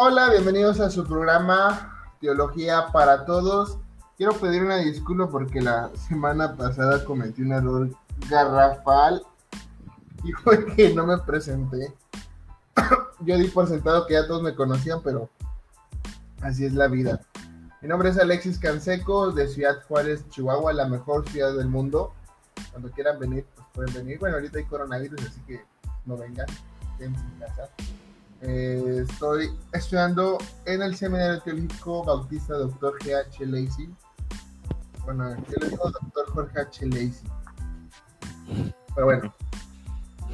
Hola, bienvenidos a su programa Teología para Todos. Quiero pedir una disculpa porque la semana pasada cometí un error garrafal y fue que no me presenté. Yo di por sentado que ya todos me conocían, pero así es la vida. Mi nombre es Alexis Canseco de Ciudad Juárez, Chihuahua, la mejor ciudad del mundo. Cuando quieran venir, pues pueden venir. Bueno, ahorita hay coronavirus, así que no vengan, quédense en casa. Eh, estoy estudiando en el Seminario Teológico Bautista Dr. G.H. Lacey. Bueno, yo le digo Dr. Jorge H. Lacey. Pero bueno,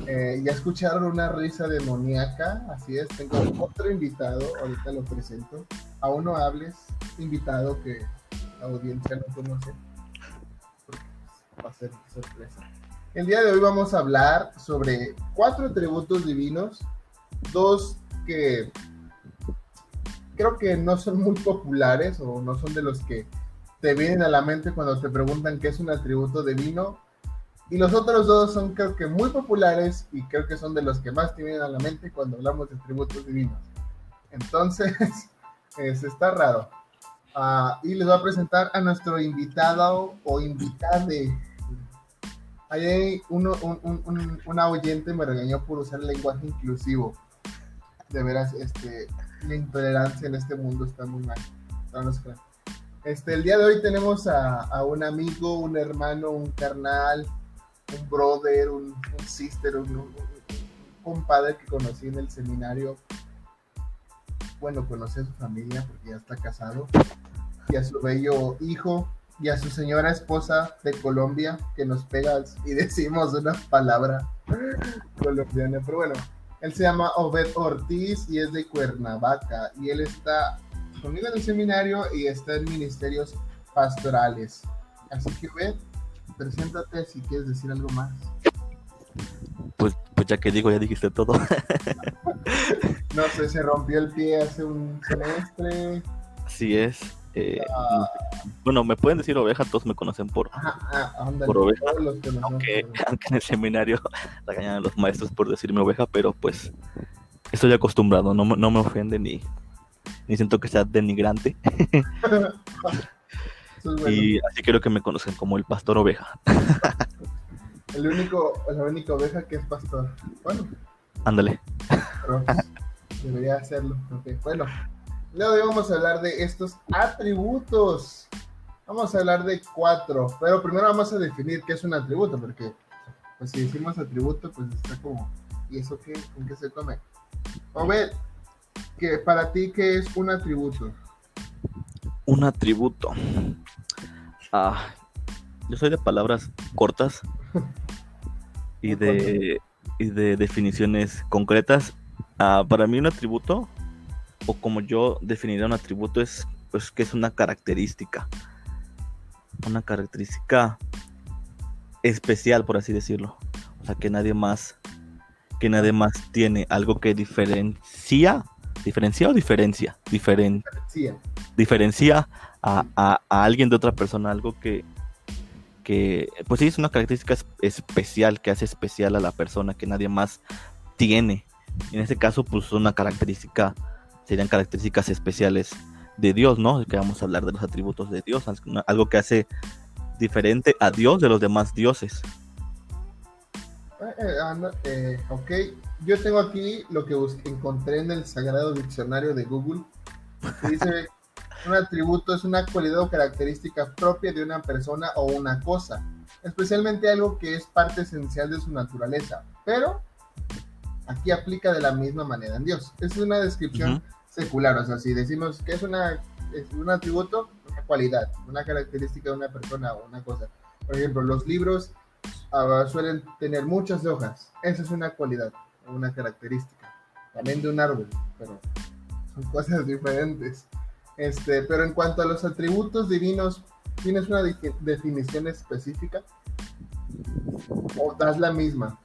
eh, ya escucharon una risa demoníaca, así es. Tengo otro invitado, ahorita lo presento. Aún no hables, invitado que la audiencia no conoce. Va a ser sorpresa. El día de hoy vamos a hablar sobre cuatro atributos divinos, dos que creo que no son muy populares o no son de los que te vienen a la mente cuando te preguntan qué es un atributo divino. Y los otros dos son creo que muy populares y creo que son de los que más te vienen a la mente cuando hablamos de atributos divinos. Entonces, es, está raro. Ah, y les voy a presentar a nuestro invitado o invitade Ahí uno, un, un, una oyente me regañó por usar lenguaje inclusivo. De veras, este, la intolerancia en este mundo está muy mal. Este, el día de hoy tenemos a, un amigo, un hermano, un carnal, un brother, un, un sister, un, un, compadre que conocí en el seminario. Bueno, conocí a su familia porque ya está casado. Y a su bello hijo, y a su señora esposa de Colombia que nos pega y decimos una palabra colombiana. Pero bueno, él se llama Obed Ortiz y es de Cuernavaca y él está conmigo en el seminario y está en ministerios pastorales. Así que Obed, preséntate si quieres decir algo más. Pues, pues ya que digo, ya dijiste todo. no sé, se rompió el pie hace un semestre. Así es. Eh, ah. Bueno, me pueden decir oveja, todos me conocen por, ah, por oveja, aunque, aunque, en el seminario regañan a los maestros por decirme oveja, pero pues estoy acostumbrado, no, no me ofende ni, ni siento que sea denigrante. Y así quiero que me conocen como el pastor oveja. el único, la única oveja que es pastor. Bueno. Ándale. Pues, debería hacerlo. Bueno, Luego vamos a hablar de estos atributos. Vamos a hablar de cuatro, pero primero vamos a definir qué es un atributo, porque pues si decimos atributo, pues está como, ¿y eso qué? ¿Con qué se come? O ver, que para ti, ¿qué es un atributo? Un atributo. Ah, yo soy de palabras cortas y de, y de definiciones concretas. Ah, para mí un atributo o como yo definiría un atributo es pues que es una característica. Una característica especial por así decirlo. O sea que nadie más que nadie más tiene algo que diferencia diferencia o diferencia diferencia. diferencia a, a, alguien de otra persona algo que que pues sí es una característica especial que hace especial a la persona que nadie más tiene. En este caso pues una característica serían características especiales de Dios, ¿no? Que vamos a hablar de los atributos de Dios, algo que hace diferente a Dios de los demás dioses. Eh, eh, ok, yo tengo aquí lo que encontré en el Sagrado Diccionario de Google. dice, un atributo es una cualidad o característica propia de una persona o una cosa, especialmente algo que es parte esencial de su naturaleza, pero aquí aplica de la misma manera en Dios. Esa es una descripción secular, o sea, si decimos que es, una, es un atributo, una cualidad, una característica de una persona o una cosa. Por ejemplo, los libros uh, suelen tener muchas hojas, esa es una cualidad, una característica. También de un árbol, pero son cosas diferentes. Este, pero en cuanto a los atributos divinos, ¿tienes una definición específica? ¿O das la misma?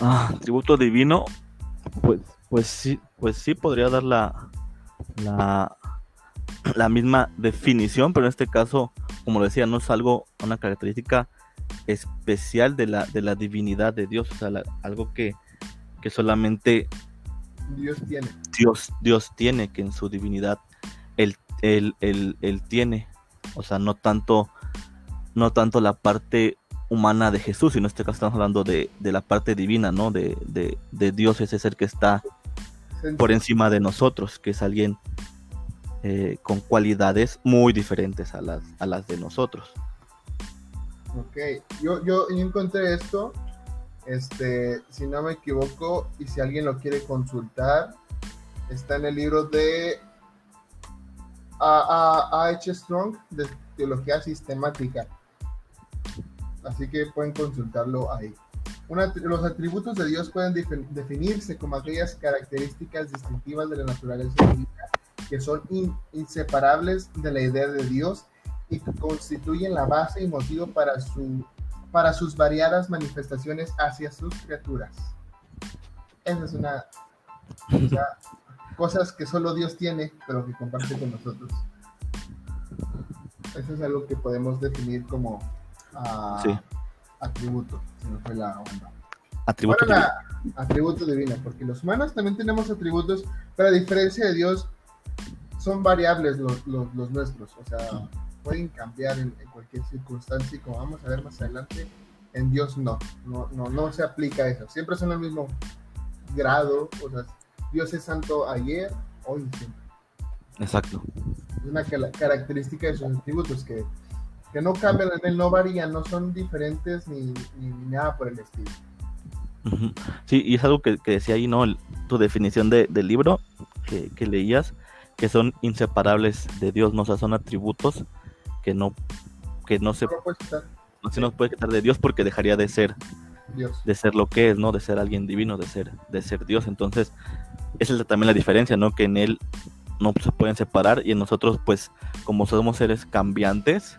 Ah, tributo divino, pues, pues sí, pues sí podría dar la, la, misma definición, pero en este caso, como decía, no es algo, una característica especial de la, de la divinidad de Dios, o sea, algo que, que solamente Dios tiene. Dios, Dios tiene, que en su divinidad él, él, él, él tiene. O sea, no tanto, no tanto la parte humana de Jesús, sino en este caso estamos hablando de, de la parte divina, ¿no? De, de, de, Dios, ese ser que está por encima de nosotros, que es alguien eh, con cualidades muy diferentes a las, a las de nosotros. Ok, yo, yo, encontré esto, este, si no me equivoco, y si alguien lo quiere consultar, está en el libro de A. H. Strong, de Teología Sistemática así que pueden consultarlo ahí. los atributos de Dios pueden definirse como aquellas características distintivas de la naturaleza divina que son inseparables de la idea de Dios y que constituyen la base y motivo para, su, para sus variadas manifestaciones hacia sus criaturas. Esa es una... cosas que solo Dios tiene, pero que comparte con nosotros. Eso es algo que podemos definir como sí. atributo, fue la Atributo divino. atributo divino, porque los humanos también tenemos atributos, pero a diferencia de Dios, son variables los, los, nuestros, o sea, pueden cambiar en, cualquier circunstancia y como vamos a ver más adelante, en Dios no, no, no, no se aplica eso, siempre son el mismo grado, o sea, Dios es santo ayer, hoy y siempre. Exacto. Es una característica de sus atributos que que no cambian en él, no varían, no son diferentes ni, nada por el estilo. Sí, y es algo que, decía ahí, ¿no? tu definición de, del libro que, leías, que son inseparables de Dios, ¿no? O sea, son atributos que no, que no se... No se nos puede quitar de Dios porque dejaría de ser Dios. de ser lo que es, ¿no? De ser alguien divino, de ser, de ser Dios. Entonces, esa es también la diferencia, ¿no? Que en él no se pueden separar y en nosotros, pues, como somos seres cambiantes,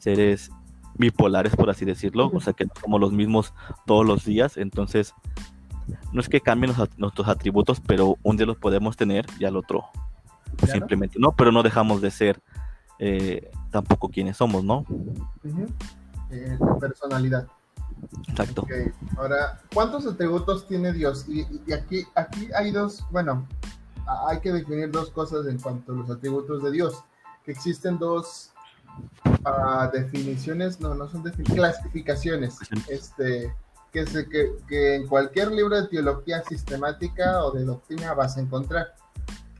seres bipolares, por así decirlo, o sea que no somos los mismos todos los días, entonces no es que cambien nuestros atributos, pero un día los podemos tener y al otro simplemente no? pero no dejamos de ser eh, tampoco quienes somos, ¿no? Eh, personalidad. Exacto. Ahora, ¿cuántos atributos tiene Dios? Y, y, aquí, aquí hay dos, bueno, hay que definir dos cosas en cuanto a los atributos de Dios, que existen dos definiciones, no, no son definiciones, clasificaciones, este, que, se, que, que, en cualquier libro de teología sistemática o de doctrina vas a encontrar.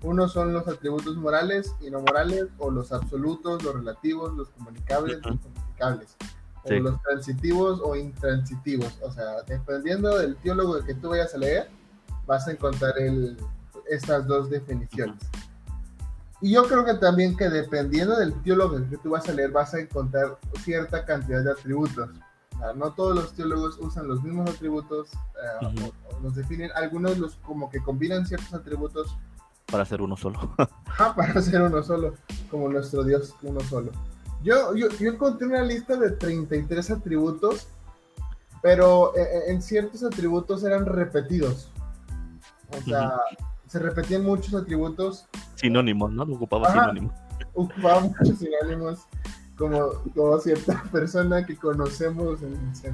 Uno son los atributos morales y no morales, o los absolutos, los relativos, los comunicables, los comunicables, o los transitivos o intransitivos. O sea, dependiendo del teólogo que tú vayas a leer, vas a encontrar el, estas dos definiciones. Y yo creo que también que dependiendo del teólogo que tú vas a leer, vas a encontrar cierta cantidad de atributos. no todos los teólogos usan los mismos atributos, eh, o, los definen, algunos los como que combinan ciertos atributos. Para hacer uno solo. para hacer uno solo, como nuestro Dios uno solo. Yo, yo, yo encontré una lista de 33 atributos, pero eh, eh, en ciertos atributos eran repetidos. O sea, se repetían muchos atributos. Sinónimos, ¿no? Ocupaba sinónimos. Ocupaba muchos sinónimos, como, como cierta persona que conocemos en, en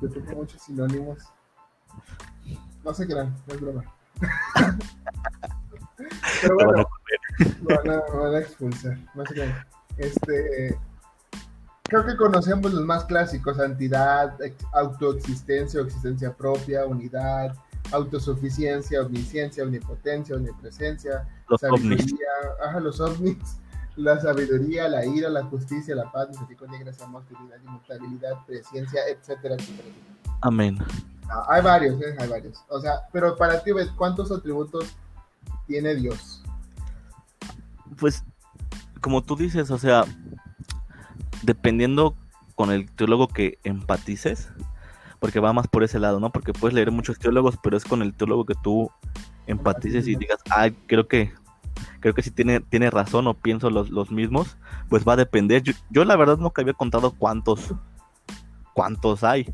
Le muchos sinónimos. No sé qué eran, no es broma. Pero bueno, van a, van a expulsar, no sé qué. Este, creo que conocemos los más clásicos, entidad, autoexistencia o existencia propia, unidad, autosuficiencia, omnisciencia, omnipotencia, omnipresencia, los sabiduría, ajá, los ovnis, la sabiduría, la ira, la justicia, la paz, misericordia, gracia, amor, fidelidad, inmutabilidad, presencia, etcétera, etcétera. Amén. Ah, hay varios, ¿eh? hay varios. O sea, pero para ti, ¿cuántos atributos tiene Dios? Pues, como tú dices, o sea, dependiendo con el teólogo que empatices, porque va más por ese lado, ¿no? Porque puedes leer muchos teólogos, pero es con el teólogo que tú empatices y digas, ah, creo que creo que si tiene, tiene razón o pienso los, los mismos, pues va a depender. Yo, la verdad nunca había contado cuántos cuántos hay.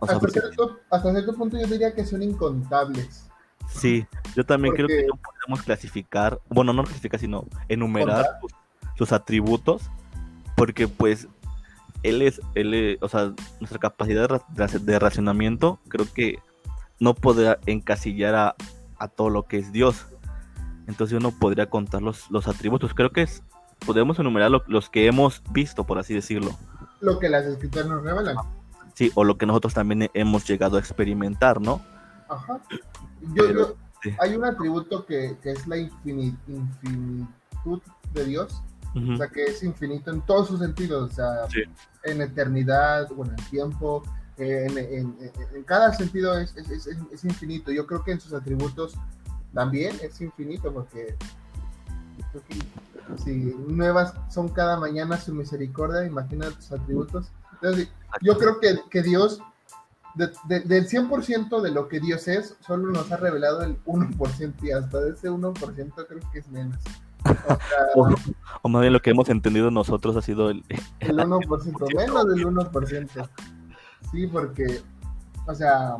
hasta, cierto, punto yo diría que son incontables. Sí, yo también creo que no podemos clasificar, bueno, no clasificar, sino enumerar sus atributos, porque pues él es, él o sea, nuestra capacidad de, de, racionamiento creo que no podrá encasillar a, a todo lo que es Dios. Entonces uno podría contar los, los atributos. Creo que es, podemos enumerar lo- los que hemos visto, por así decirlo. Lo que las escrituras nos revelan. Sí, o lo que nosotros también hemos llegado a experimentar, ¿no? Ajá. Yo, Pero, yo- sí. hay un atributo que, que es la infini- infinitud de Dios, Ujú. o sea, que es infinito en todos sus sentidos, o sea, Sí. en eternidad, bueno, en tiempo, en, en- en- cada sentido es, es- es- es infinito. Yo creo que en sus atributos también es infinito, porque creo que si nuevas son cada mañana su misericordia, imagina tus atributos. Entonces, yo creo que, que Dios, de- de- del 100% de lo que Dios es, solo nos ha revelado el 1% y hasta de ese 1% creo que es menos. O sea, O, o más bien lo que hemos entendido nosotros ha sido el, el 1%, menos del 1%. Sí, porque, o sea,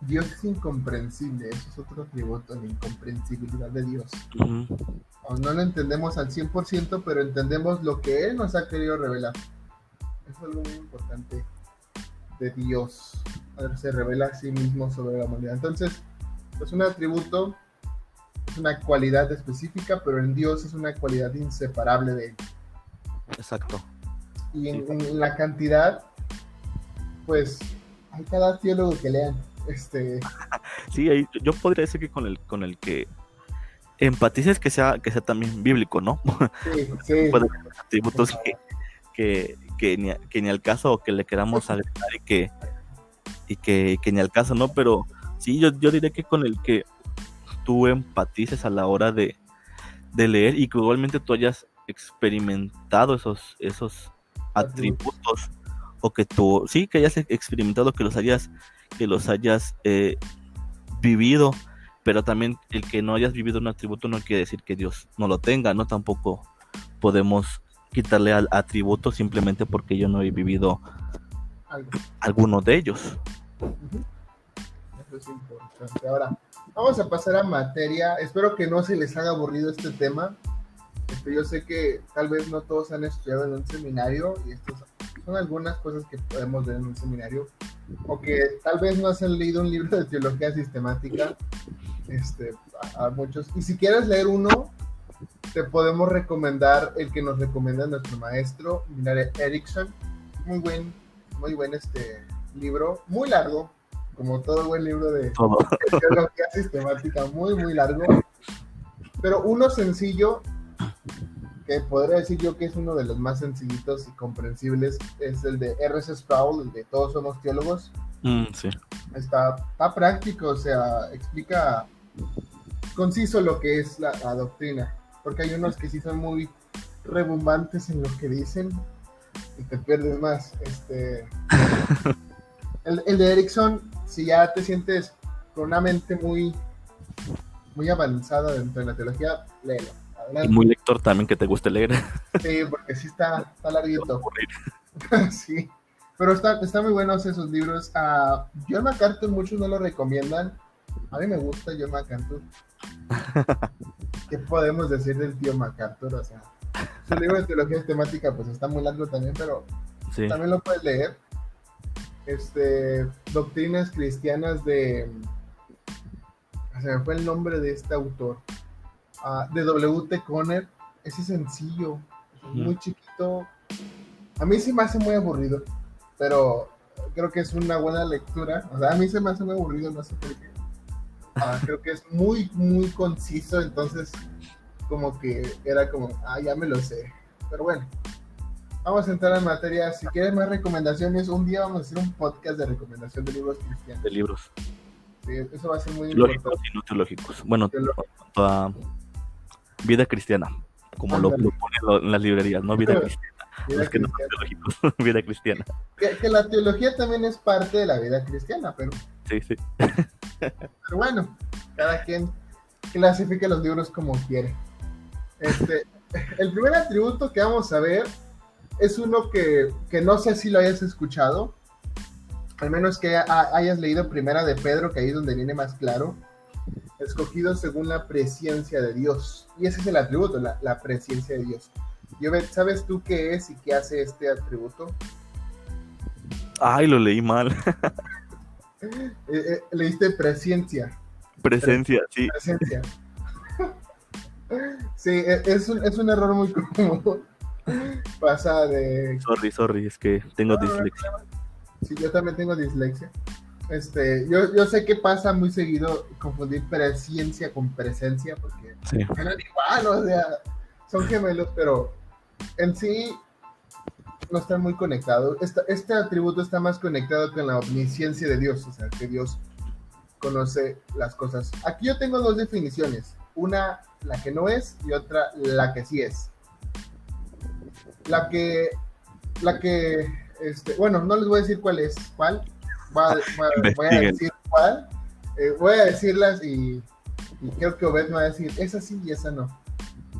Dios es incomprensible, eso es otro atributo, la incomprensibilidad de Dios. O no lo entendemos al 100%, pero entendemos lo que Él nos ha querido revelar. Es algo muy importante de Dios. A ver, se revela a sí mismo sobre la humanidad. Entonces, es un atributo, es una cualidad específica, pero en Dios es una cualidad inseparable de Él. Exacto. Y en, en la cantidad, pues, hay cada teólogo que lean. Este, Sí, ahí, yo podría decir que con el, con el que empatices que sea, que sea también bíblico, ¿no? sí, sí. Puede haber atributos que, que, que ni, que ni al caso o que le queramos agregar y que, y que, que ni al caso, ¿no? Pero sí, yo, yo diré que con el que tú empatices a la hora de, de leer y que igualmente tú hayas experimentado esos, esos atributos o que tú, sí, que hayas experimentado, que los hayas, que los hayas eh, vivido, pero también el que no hayas vivido un atributo no quiere decir que Dios no lo tenga, ¿no? Tampoco podemos quitarle al atributo simplemente porque yo no he vivido algo. alguno de ellos. Eso es importante. Ahora, vamos a pasar a materia. Espero que no se les haga aburrido este tema. Este, yo sé que tal vez no todos han estudiado en un seminario y estas son algunas cosas que podemos ver en un seminario. O que tal vez no han leído un libro de teología sistemática. Este, a, a muchos. Y si quieres leer uno, te podemos recomendar el que nos recomienda nuestro maestro, Minare Erickson. Muy buen, muy buen este libro, muy largo, como todo buen libro de Todo. teología sistemática, muy, muy largo. Pero uno sencillo, que podría decir yo que es uno de los más sencillitos y comprensibles, es el de R.S. Sproul, el de Todos somos teólogos. Mm, sí. Está, está práctico, o sea, explica conciso lo que es la, la doctrina, porque hay unos que sí son muy rebumbantes en lo que dicen y te pierdes más. Este, el, el de Erickson, si ya te sientes con una mente muy, muy avanzada dentro de la teología, léelo. Y Adelante. muy lector también que te guste leer. Sí, porque sí está, está larguito. sí, pero está, está muy buenos esos libros. A John MacArthur muchos no lo recomiendan. A mí me gusta John MacArthur. ¿Qué podemos decir del tío MacArthur? O sea, su libro de teología temática pues está muy largo también, pero Sí. también lo puedes leer. Este, doctrinas cristianas de... Se me fue el nombre de este autor. Ah, de W.T. Conner. Ese es sencillo, es muy chiquito. A mí sí me hace muy aburrido, pero creo que es una buena lectura. O sea, a mí se me hace muy aburrido, no sé por qué. Ah, creo que es muy, muy conciso, entonces como que era como, ah, ya me lo sé. Pero bueno, vamos a entrar en materia. Si quieres más recomendaciones, un día vamos a hacer un podcast de recomendación de libros cristianos. De libros. Sí, eso va a ser muy Teológicos importante. y no teológicos. Bueno, Teológicos. en cuanto a vida cristiana, como lo, lo ponen lo- en las librerías, ¿no? Vida cristiana. Vida Los que no son cristiana. teológicos, vida cristiana. Que, que la teología también es parte de la vida cristiana, pero, Sí, sí. pero bueno, cada quien clasifica los libros como quiere. Este, el primer atributo que vamos a ver es uno que, que no sé si lo hayas escuchado, al menos que ha- hayas leído Primera de Pedro, que ahí es donde viene más claro. Escogido según la presencia de Dios. Y ese es el atributo, la, la presencia de Dios. Jovet, ¿sabes tú qué es y qué hace este atributo? Ay, lo leí mal. Eh, eh, leíste presencia. Presencia, sí. Presencia. Sí, e- es un, es un error muy común. Pasa de. Sorry, sorry, es que tengo No, dislexia. Sí, yo también tengo dislexia. Este, yo, yo sé que pasa muy seguido confundir presencia con presencia, porque Sí. suenan igual, o sea, son gemelos, pero en sí no están muy conectados. Este atributo está más conectado con la omnisciencia de Dios, o sea, que Dios conoce las cosas. Aquí yo tengo dos definiciones, una la que no es y otra la que sí es. La que, la que, este, bueno, no les voy a decir cuál es, cuál, voy a, voy a- voy a Investiguen. decir cuál, Eh, voy a decirlas y, y creo que Obed me va a decir, esa sí y esa no.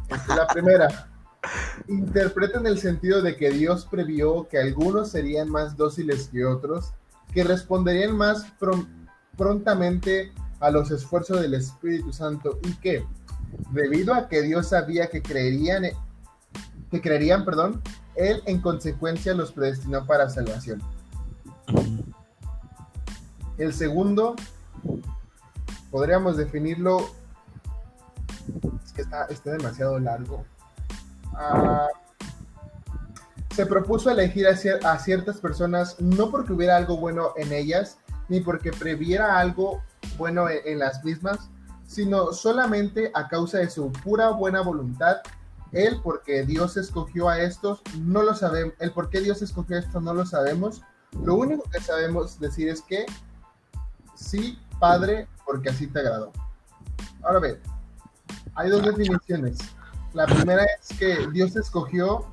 Este, la primera, interpreta en el sentido de que Dios previó que algunos serían más dóciles que otros, que responderían más prom- prontamente a los esfuerzos del Espíritu Santo y que, debido a que Dios sabía que creerían, que creerían, perdón, Él en consecuencia los predestinó para salvación. El segundo, podríamos definirlo, es que está, demasiado largo. Ah, se propuso elegir a, cier- a ciertas personas no porque hubiera algo bueno en ellas, ni porque previera algo bueno en, en las mismas, sino solamente a causa de su pura buena voluntad. Él, porque Dios escogió a estos, no lo sabemos. El por qué Dios escogió a estos, no lo sabemos. Lo único que sabemos decir es que sí, Padre, porque así te agradó. Ahora ve, hay dos definiciones. La primera es que Dios escogió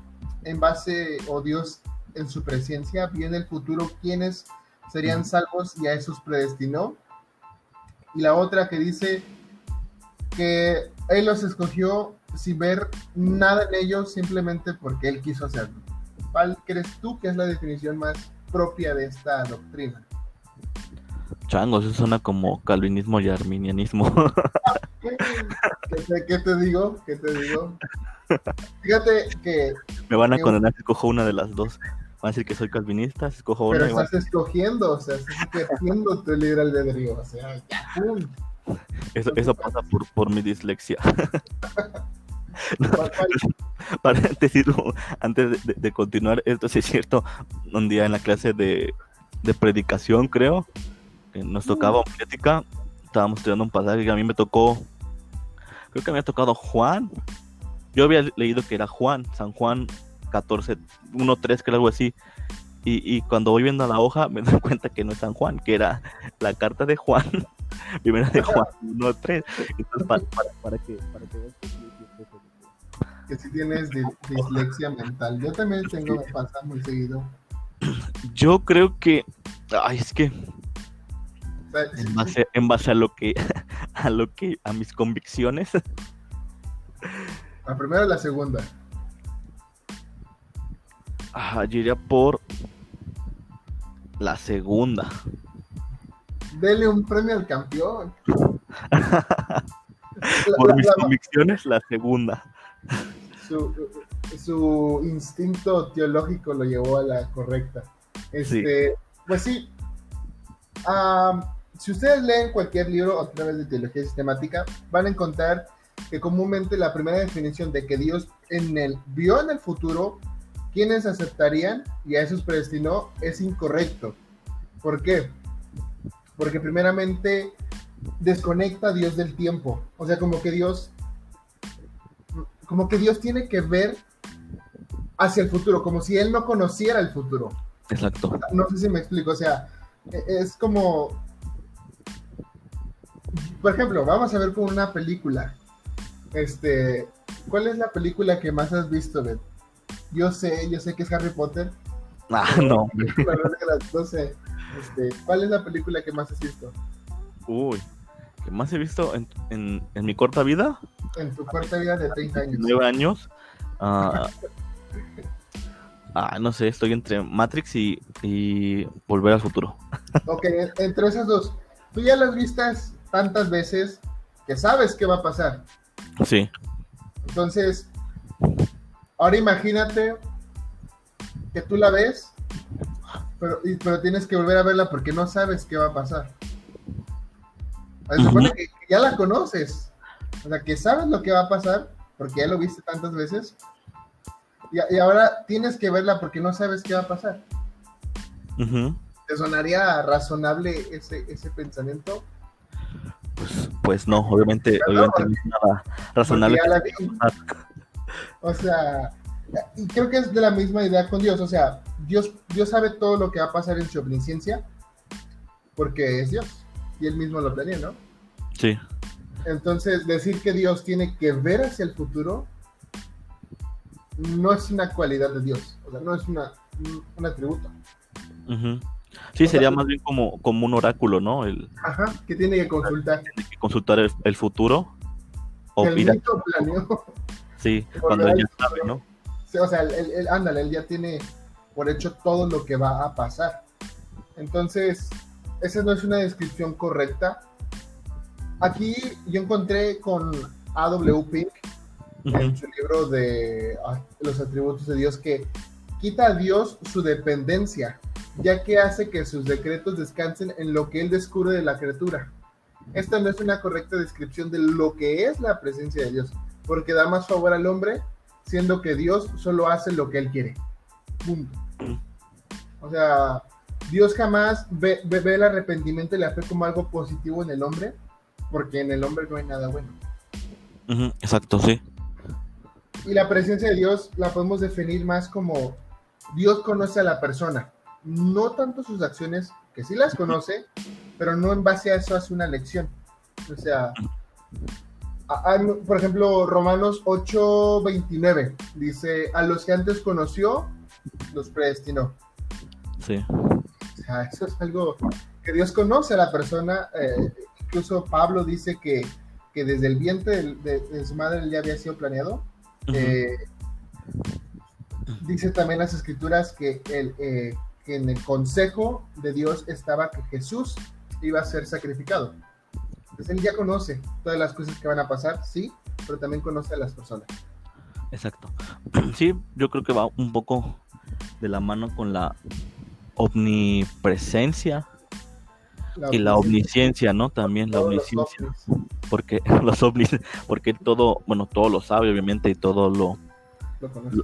en base, o Dios en su presencia, vio en el futuro quiénes serían salvos y a esos predestinó. Y la otra que dice que Él los escogió sin ver nada en ellos, simplemente porque Él quiso hacerlo. ¿Cuál crees tú que es la definición más propia de esta doctrina? Changos, eso suena como calvinismo y arminianismo. ¿Qué te, qué te digo? ¿Qué te digo? Fíjate que Me van a Qué- condenar si escojo una de las dos. Van a decir que soy calvinista, si escojo pero una. van- estás escogiendo, o sea, estás ejerciendo tu libre albedrío, o sea, ya, pum. Eso, eso pasa por, por mi dislexia. ¿Cuál- cuál? Paréntesis, antes de, continuar, esto sí es cierto. Un día en la clase de, de predicación, creo, que nos tocaba homilética, estábamos estudiando un pasaje que a mí me tocó, creo que me había tocado Juan. Yo había leído que era Juan, San Juan 14, 1, 3, que era algo así. Y, y cuando voy viendo la hoja me doy cuenta que no es San Juan, que era la carta de Juan, primera de Juan 1, 3. Entonces, para, para, para que, para que que si tienes di- dislexia mental. Yo también tengo, me pasa muy seguido. Yo creo que, ay, es que en base, en base a lo que, a lo que, a mis convicciones, la primera o la segunda. ah, yo iría por la segunda. Dele un premio al campeón. Por la- mis la- convicciones, la segunda. Su, su instinto teológico lo llevó a la correcta. Este, Pues sí. Si ustedes leen cualquier libro a través de teología sistemática, van a encontrar que comúnmente la primera definición de que Dios en el, vio en el futuro quienes aceptarían y a esos predestinó es incorrecto. ¿Por qué? Porque primeramente desconecta a Dios del tiempo. O sea, como que Dios como que Dios tiene que ver hacia el futuro, como si Él no conociera el futuro. Exacto. No sé si me explico, o sea, e- es como, por ejemplo, vamos a ver con una película. Este, ¿cuál es la película que más has visto, Bet? Yo sé, yo sé que es Harry Potter. Ah, no. no sé. Este, ¿Cuál es la película que más has visto Uy. ¿Qué más he visto en, en, en mi corta vida? en tu corta vida de 30 años? Nueve años. Ah, ah, no sé, estoy entre Matrix y, y Volver al Futuro. Ok, entre esas dos, tú ya las vistas tantas veces que sabes qué va a pasar. Sí. Entonces, ahora imagínate que tú la ves pero, pero tienes que volver a verla porque no sabes qué va a pasar. Se supone que, ya la conoces, o sea, que sabes lo que va a pasar porque ya lo viste tantas veces. Y, ahora tienes que verla porque no sabes qué va a pasar. ¿Te sonaría razonable ese, ese pensamiento? Pues, pues no, obviamente, obviamente no es nada razonable. O sea, y creo que es de la misma idea con Dios. O sea, Dios, Dios sabe todo lo que va a pasar en su omnisciencia porque es Dios y él mismo lo planea, ¿no? Sí. Entonces, decir que Dios tiene que ver hacia el futuro no es una cualidad de Dios, o sea, no es una, un atributo. Sí, sería más bien como, como un oráculo, ¿no? El, Ajá, que tiene que consultar. Tiene que consultar el, futuro. O el mito planeó. Sí, cuando él ya sabe, ¿no? o sea, él, ándale, él ya tiene por hecho todo lo que va a pasar. Entonces, esa no es una descripción correcta. Aquí yo encontré con A.W. Pink en su libro de los atributos de Dios que quita a Dios su dependencia, ya que hace que sus decretos descansen en lo que él descubre de la criatura. Esta no es una correcta descripción de lo que es la presencia de Dios, porque da más favor al hombre, siendo que Dios solo hace lo que él quiere. Punto. O sea, Dios jamás ve, el arrepentimiento y la fe como algo positivo en el hombre, porque en el hombre no hay nada bueno. exacto, sí. Y la presencia de Dios la podemos definir más como Dios conoce a la persona, no tanto sus acciones, que sí las conoce, pero no en base a eso hace una lección. O sea, por ejemplo, Romanos 8:29 dice, a los que antes conoció, los predestinó. Sí. O sea, eso es algo que Dios conoce a la persona. Eh, incluso Pablo dice que, desde el vientre de, su madre ya había sido planeado. Eh, dice también las escrituras que, el, eh, que en el consejo de Dios estaba que Jesús iba a ser sacrificado. Entonces él ya conoce todas las cosas que van a pasar, sí, pero también conoce a las personas. Exacto. Sí, yo creo que va un poco de la mano con la omnipresencia y la omnisciencia, ¿no? También la omnisciencia. Porque los ovnis, porque todo, bueno, todo lo sabe, obviamente, y todo lo,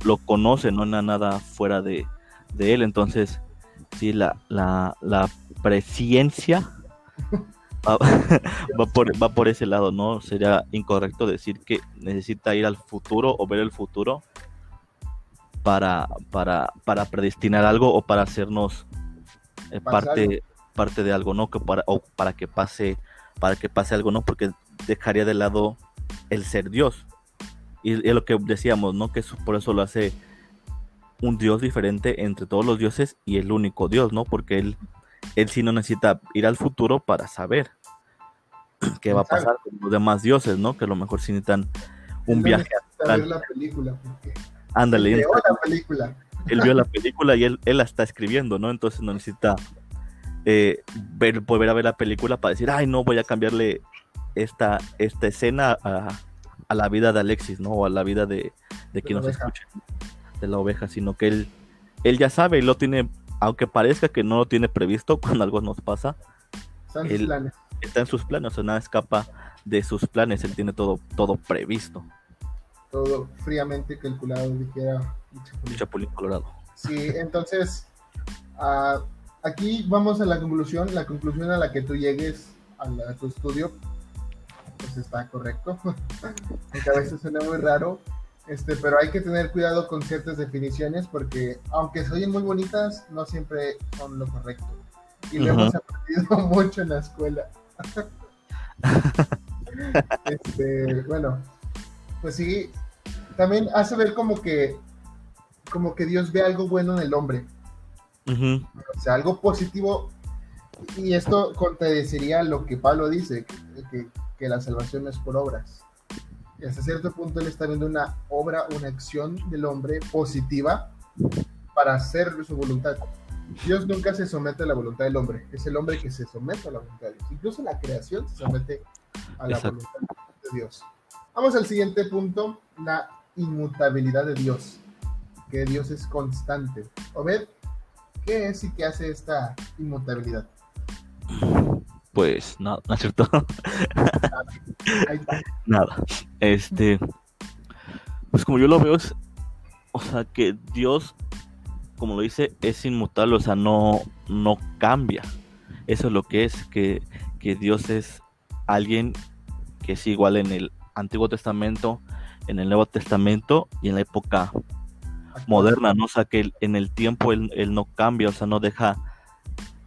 lo conoce, no nada fuera de, él. Entonces, sí, la, la, la presciencia va, por, va por ese lado, ¿no? Sería incorrecto decir que necesita ir al futuro o ver el futuro para, para, para predestinar algo o para hacernos eh, parte, parte de algo, ¿no? Que para, o para que pase, para que pase algo, ¿no? Porque dejaría de lado el ser Dios. Y es lo que decíamos, ¿no? Que por eso lo hace un Dios diferente entre todos los dioses y el único Dios, ¿no? Porque él, él sí no necesita ir al futuro para saber qué va a pasar con los demás dioses, ¿no? Que a lo mejor sí necesitan un viaje. Ver la película, porque Ándale. Él vio la película. Él vio la película y él, él la está escribiendo, ¿no? Entonces no necesita eh, ver, volver a ver la película para decir, ay, no, voy a cambiarle esta, esta escena a, la vida de Alexis, ¿no? O a la vida de, de quien nos escuche, de la oveja, sino que él, él ya sabe y lo tiene, aunque parezca que no lo tiene previsto cuando algo nos pasa. Está en sus planes. Está en sus planes, o sea, nada escapa de sus planes, él tiene todo, todo previsto todo fríamente calculado, dijera Chapulín. Colorado. Sí, entonces, ah, aquí vamos a la conclusión. La conclusión a la que tú llegues a, tu estudio, pues está correcto. Aunque a veces suena muy raro, este, pero hay que tener cuidado con ciertas definiciones porque, aunque se oyen muy bonitas, no siempre son lo correcto. Y lo hemos aprendido mucho en la escuela. este, bueno, pues sí, también hace ver como que, como que Dios ve algo bueno en el hombre. O sea, algo positivo. Y esto contradeciría lo que Pablo dice, que, la salvación no es por obras. Y hasta cierto punto él está viendo una obra, una acción del hombre positiva para hacer su voluntad. Dios nunca se somete a la voluntad del hombre, es el hombre que se somete a la voluntad de Dios. Incluso la creación se somete a la voluntad de Dios. Vamos al siguiente punto, la inmutabilidad de Dios, que Dios es constante. Obed, ¿qué es y qué hace esta inmutabilidad? Pues nada, ¿no es cierto? Nada. Este, pues como yo lo veo es, o sea, que Dios, como lo dice, es inmutable, o sea, no, no cambia. Eso es lo que es, que, que Dios es alguien que es igual en el Antiguo Testamento, en el Nuevo Testamento y en la época moderna, ¿no? O sea, que en el tiempo él, él no cambia, o sea, no deja,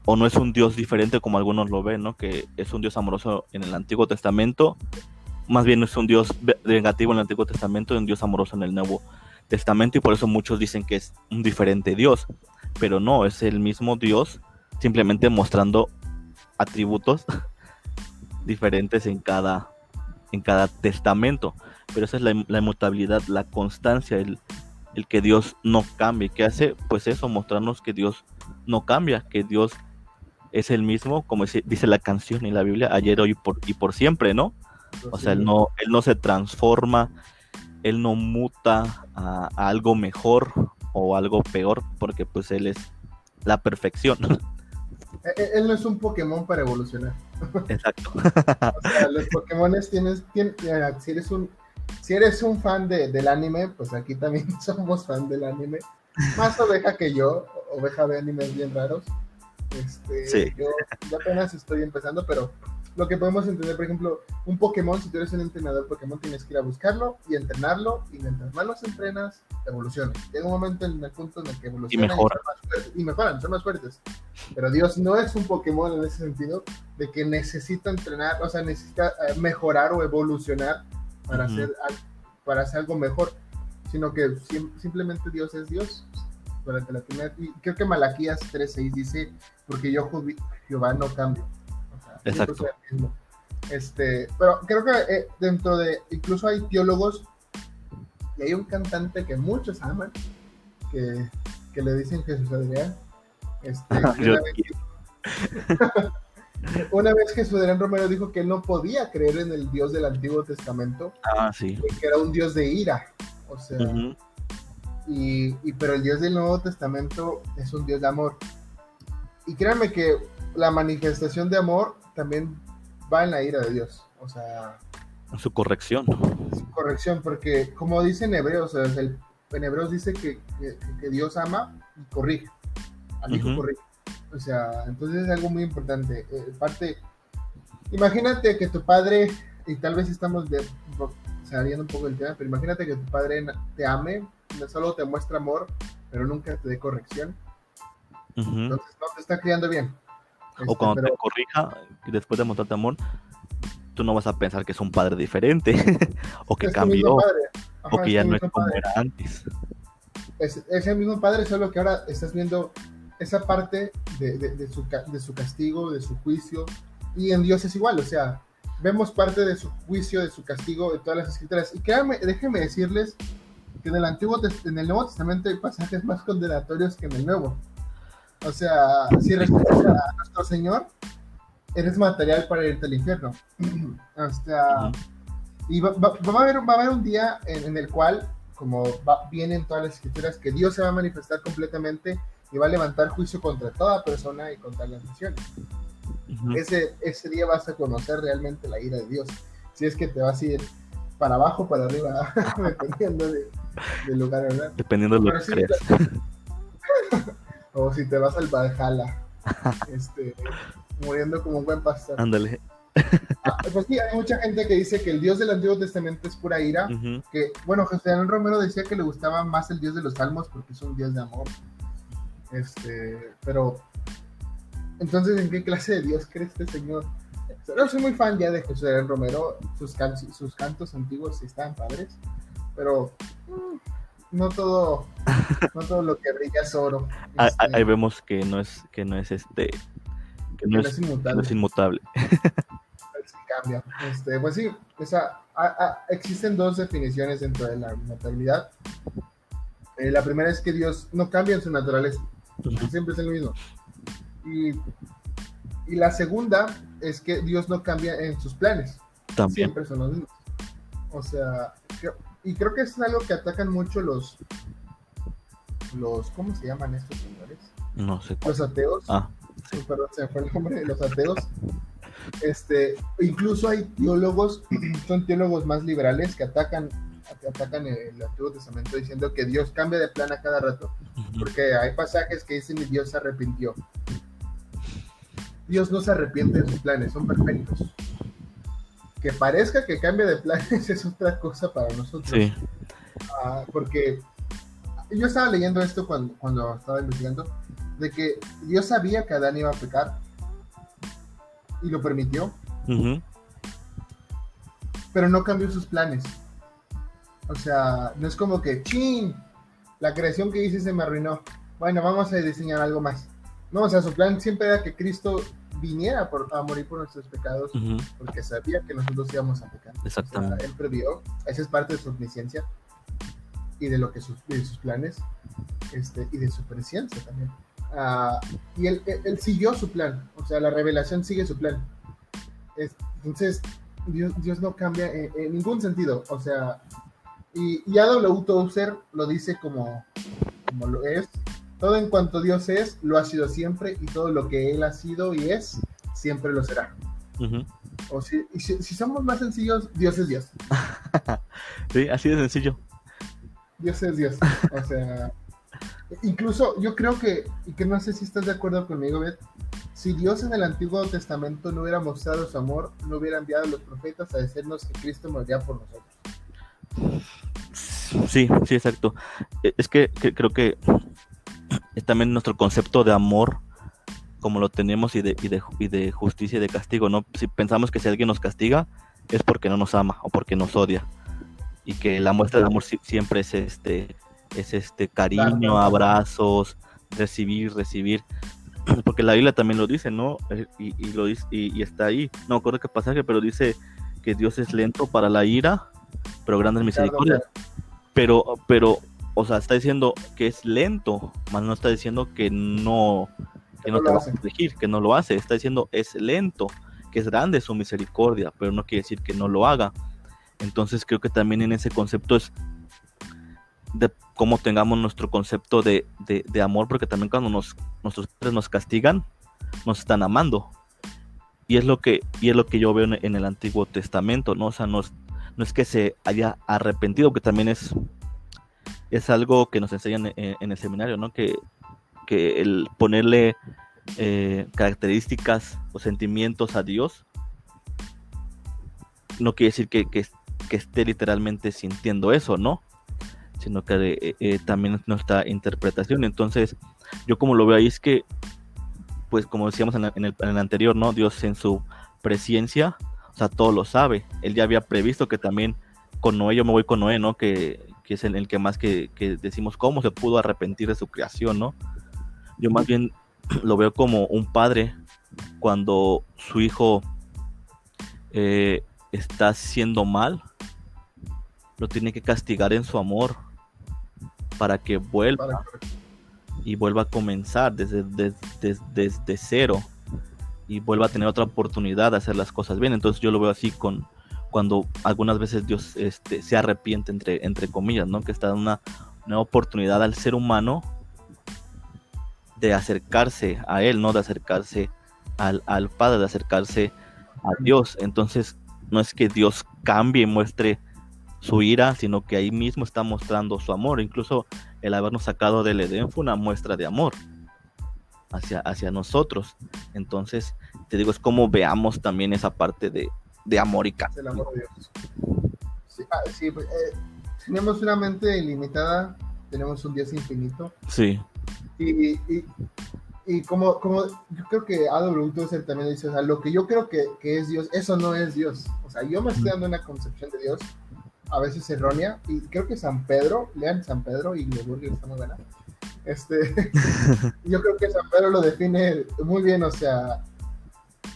o no es un Dios diferente como algunos lo ven, ¿no? Que es un Dios amoroso en el Antiguo Testamento, más bien es un Dios vengativo en el Antiguo Testamento y un Dios amoroso en el Nuevo Testamento, y por eso muchos dicen que es un diferente Dios, pero no, es el mismo Dios, simplemente mostrando atributos diferentes en cada, en cada testamento. Pero esa es la, la inmutabilidad, la constancia, el, el que Dios no cambie. ¿Qué hace? Pues eso, mostrarnos que Dios no cambia, que Dios es el mismo, como dice, la canción y la Biblia, ayer, hoy por, y por siempre, ¿no? O sea, él no, él no se transforma, él no muta a, a algo mejor o algo peor, porque pues él es la perfección. Eh, eh, Él no es un Pokémon para evolucionar. Exacto. O sea, los Pokémones tienes, tien- eh, si eres un, si eres un fan de- del anime, pues aquí también somos fan del anime. Más oveja que yo, oveja de animes bien raros. Este, Sí. yo, yo apenas estoy empezando, pero lo que podemos entender, por ejemplo, un Pokémon, si tú eres un entrenador Pokémon, tienes que ir a buscarlo y entrenarlo, y mientras más los entrenas, evoluciona. Llega un momento en el punto en el que evolucionan mejoran. son más fuertes, y mejoran, son más fuertes. Pero Dios no es un Pokémon en ese sentido, de que necesita entrenar, o sea, necesita eh, mejorar o evolucionar para, hacer, para hacer algo mejor, sino que sim- simplemente Dios es Dios. Durante la primera, y creo que Malaquías 3.6 dice, porque yo Jehová- no cambio. O sea, siempre Exacto. soy el mismo. Este, pero creo que eh, dentro de, incluso hay teólogos y hay un cantante que muchos aman, que, que le dicen Jesús Adrián. Este, una vez- Jesús Adrián Romero dijo que él no podía creer en el Dios del Antiguo Testamento, ah, sí. que era un Dios de ira. O sea, y, y- pero el Dios del Nuevo Testamento es un Dios de amor. Y créanme que la manifestación de amor también va en la ira de Dios. O sea, Su corrección. su corrección, porque como dice en Hebreos, o sea, el- en Hebreos dice que, que- que Dios ama y corrige. Al hijo corrige. O sea, entonces es algo muy importante. Eh, parte, imagínate que tu padre, y tal vez estamos de, saliendo un poco del tema, pero imagínate que tu padre te ame, no solo te muestra amor, pero nunca te dé corrección. Ujú. Entonces no te está criando bien. O Este, cuando pero te corrija, después de mostrarte amor, tú no vas a pensar que es un padre diferente, o que es cambió, padre. o Ajá, que ya no es como padre. era antes. es, es el mismo padre, solo que ahora estás viendo esa parte de, de- de su, de su castigo, de su juicio, y en Dios es igual, o sea, vemos parte de su juicio, de su castigo en todas las escrituras. Y créanme, déjenme decirles que en el Antiguo en el Nuevo Testamento hay pasajes más condenatorios que en el Nuevo. O sea, si respetas a nuestro Señor, eres material para irte al infierno. o sea, y va, va- va a haber, va a haber un día en, en el cual, como va, viene en todas las escrituras, que Dios se va a manifestar completamente y va a levantar juicio contra toda persona y contra las naciones. Ese, ese día vas a conocer realmente la ira de Dios. Si es que te vas a ir para abajo, para arriba, dependiendo de- del lugar, ¿verdad? Dependiendo de lo que creas. O si te vas al Valhalla, este, muriendo como un buen pastor. Ándale. Ah, pues sí, hay mucha gente que dice que el Dios del Antiguo Testamento es pura ira. Que, bueno, José Daniel Romero decía que le gustaba más el Dios de los Salmos porque es un Dios de amor. Este, pero, entonces, ¿en qué clase de Dios cree este señor? Yo soy muy fan ya de José Romero, sus, can- sus cantos antiguos sí están padres, pero mm, no todo, no todo lo que brilla es oro. Ahí, Este, ahí- ahí vemos que no es, que no es este, que no no es, no inmutable. es inmutable. cambia. Este, pues sí, esa, a- a- existen dos definiciones dentro de la inmutabilidad. Eh, la primera es que Dios no cambia en su naturaleza, Ujú. siempre es el mismo. Y, y la segunda es que Dios no cambia en sus planes, También. siempre son los mismos. O sea, y creo que es algo que atacan mucho los, los, ¿cómo se llaman estos señores? No sé. Los ateos. Ah, Sí, perdón, se me fue el nombre de los ateos. Este, incluso hay teólogos, son teólogos más liberales que atacan, atacan el Antiguo Testamento diciendo que Dios cambia de plan a cada rato, porque hay pasajes que dicen que Dios se arrepintió. Dios no se arrepiente de sus planes, son perfectos. Que parezca que cambia de planes es otra cosa para nosotros. sí. Ah, porque yo estaba leyendo esto cuando, cuando estaba investigando, de que Dios sabía que Adán iba a pecar y lo permitió, pero no cambió sus planes. O sea, no es como que, chin, la creación que hice se me arruinó. Bueno, vamos a diseñar algo más. No, o sea, su plan siempre era que Cristo viniera por- a morir por nuestros pecados, porque sabía que nosotros íbamos a pecar. O sea, Exactamente. él previó, esa es parte de su omnisciencia y de lo que sus, de sus planes este, y de su presencia también. Ah, y él, él- él siguió su plan, o sea, la revelación sigue su plan. Es- entonces, Dios, Dios no cambia en, en ningún sentido, o sea, y, y A.W. Tozer lo dice como, como lo es. Todo en cuanto Dios es, lo ha sido siempre, y todo lo que Él ha sido y es, siempre lo será. O si, y si, si somos más sencillos, Dios es Dios. Sí, así de sencillo. Dios es Dios. O sea, incluso yo creo que, y que no sé si estás de acuerdo conmigo, Beth, si Dios en el Antiguo Testamento no hubiera mostrado su amor, no hubiera enviado a los profetas a decirnos que Cristo moriría por nosotros. Sí, sí, exacto. E- Es que, que creo que es también nuestro concepto de amor, como lo tenemos, y de, y de, ju- y de justicia y de castigo, ¿no? Si pensamos que si alguien nos castiga, es porque no nos ama o porque nos odia. Y que la muestra de amor si- siempre es este, es este cariño, abrazos, recibir, recibir. Porque la Biblia también lo dice, ¿no? Eh, Y, y lo dice, y, y está ahí. No me acuerdo qué pasaje, pero dice que Dios es lento para la ira, pero grande en misericordia pero, pero, o sea, está diciendo que es lento, más no está diciendo que no, que no no te va a corregir, que no lo hace, está diciendo es lento, que es grande su misericordia, pero no quiere decir que no lo haga. Entonces creo que también en ese concepto es de cómo tengamos nuestro concepto de, de- de amor, porque también cuando nos, nuestros padres nos castigan, nos están amando. Y es lo que, y es lo que yo veo en, en el Antiguo Testamento, ¿no? O sea, no es, no es que se haya arrepentido, que también es, es algo que nos enseñan en, en el seminario, ¿no? Que, que el ponerle eh, características o sentimientos a Dios no quiere decir que, que- que esté literalmente sintiendo eso, ¿no? Sino que eh, eh, también es nuestra interpretación. Entonces, yo como lo veo ahí es que, pues como decíamos en, el, en el anterior, ¿no? Dios en su presencia, o sea, todo lo sabe. Él ya había previsto que también con Noé, yo me voy con Noé, ¿no? Que, que es el, el que más que, que decimos cómo se pudo arrepentir de su creación, ¿no? Yo más bien lo veo como un padre cuando su hijo eh, está haciendo mal, lo tiene que castigar en su amor para que vuelva y vuelva a comenzar desde, desde, desde, desde cero y vuelva a tener otra oportunidad de hacer las cosas bien. Entonces yo lo veo así con cuando algunas veces Dios este, se arrepiente entre, entre comillas, ¿no? Que está dando una oportunidad al ser humano de acercarse a Él, ¿no? De acercarse al, al Padre, de acercarse a Dios. Entonces no es que Dios cambie y muestre su ira, sino que ahí mismo está mostrando su amor. Incluso el habernos sacado del Edén fue una muestra de amor hacia, hacia nosotros. Entonces, te digo, es como veamos también esa parte de, de amor y es el amor de Dios. Sí, ah, sí, pues, eh, tenemos una mente ilimitada, tenemos un Dios infinito. Sí, Y, y, y como, como yo creo que A.W. Tozer también dice, o sea, lo que yo creo que, que es Dios, eso no es Dios. O sea, yo me estoy dando una concepción de Dios, a veces errónea, y creo que San Pedro, lean San Pedro y Leburger está muy buena. Este, yo creo que San Pedro lo define muy bien, o sea,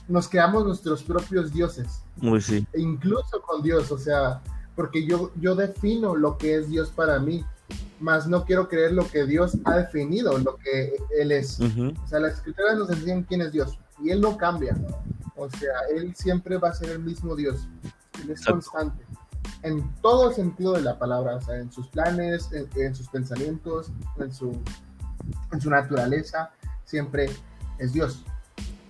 nos creamos nuestros propios dioses muy sí. e incluso con Dios, o sea, porque yo, yo defino lo que es Dios para mí, más no quiero creer lo que Dios ha definido, lo que Él es. O sea, las escrituras nos enseñan quién es Dios y Él no cambia. O sea, Él siempre va a ser el mismo Dios. Él es Exacto. constante. En todo sentido de la palabra, o sea, en sus planes, en, en sus pensamientos, en su, en su naturaleza. siempre es Dios.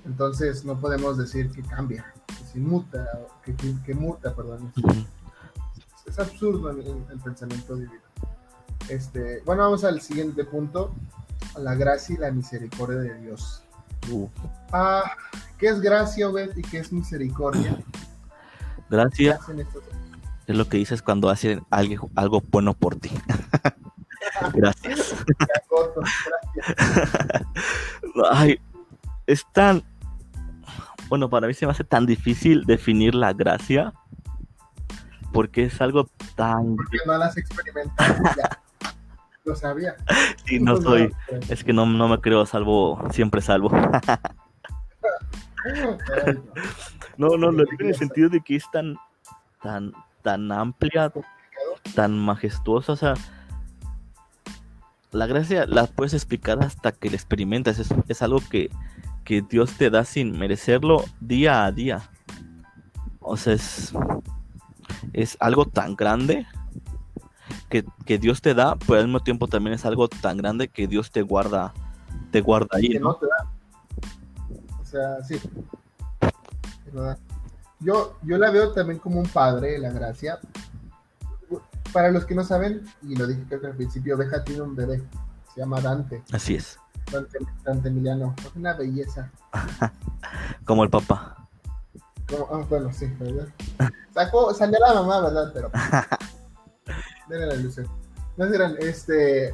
Entonces no podemos decir que cambia, que se muta, que, que, muta, perdón. Es, absurdo el, el, pensamiento divino. Este, bueno, vamos al siguiente punto, la gracia y la misericordia de Dios. Uh. Ah, ¿Qué es gracia, Obed, y qué es misericordia? Gracia es lo que dices cuando hacen algo, algo bueno por ti. Gracias. Ay, es tan. Bueno, para mí se me hace tan difícil definir la gracia. Porque es algo tan. Porque no las experimentado ya. Lo sabía. Sí, no soy. Es que no, no me creo salvo, siempre salvo. no, no, lo digo en el sentido de que es tan, tan, tan amplia, tan majestuosa, o sea, la gracia la puedes explicar hasta que la experimentas, es, algo que, Dios te da sin merecerlo día a día. O sea, es, es algo tan grande que, Dios te da, pero al mismo tiempo también es algo tan grande que Dios te guarda, te guarda ahí. ¿no? te da. O sea, sí. Yo, yo la veo también como un padre, la gracia, para los que no saben, y lo dije creo que al principio, Beja tiene un bebé, se llama Dante. Así es. Dante, Dante Emiliano, es una belleza. Como el papá. ah, bueno, sí, ¿verdad? Sacó, salió la mamá, ¿verdad? Pero. Denle la ilusión. No este.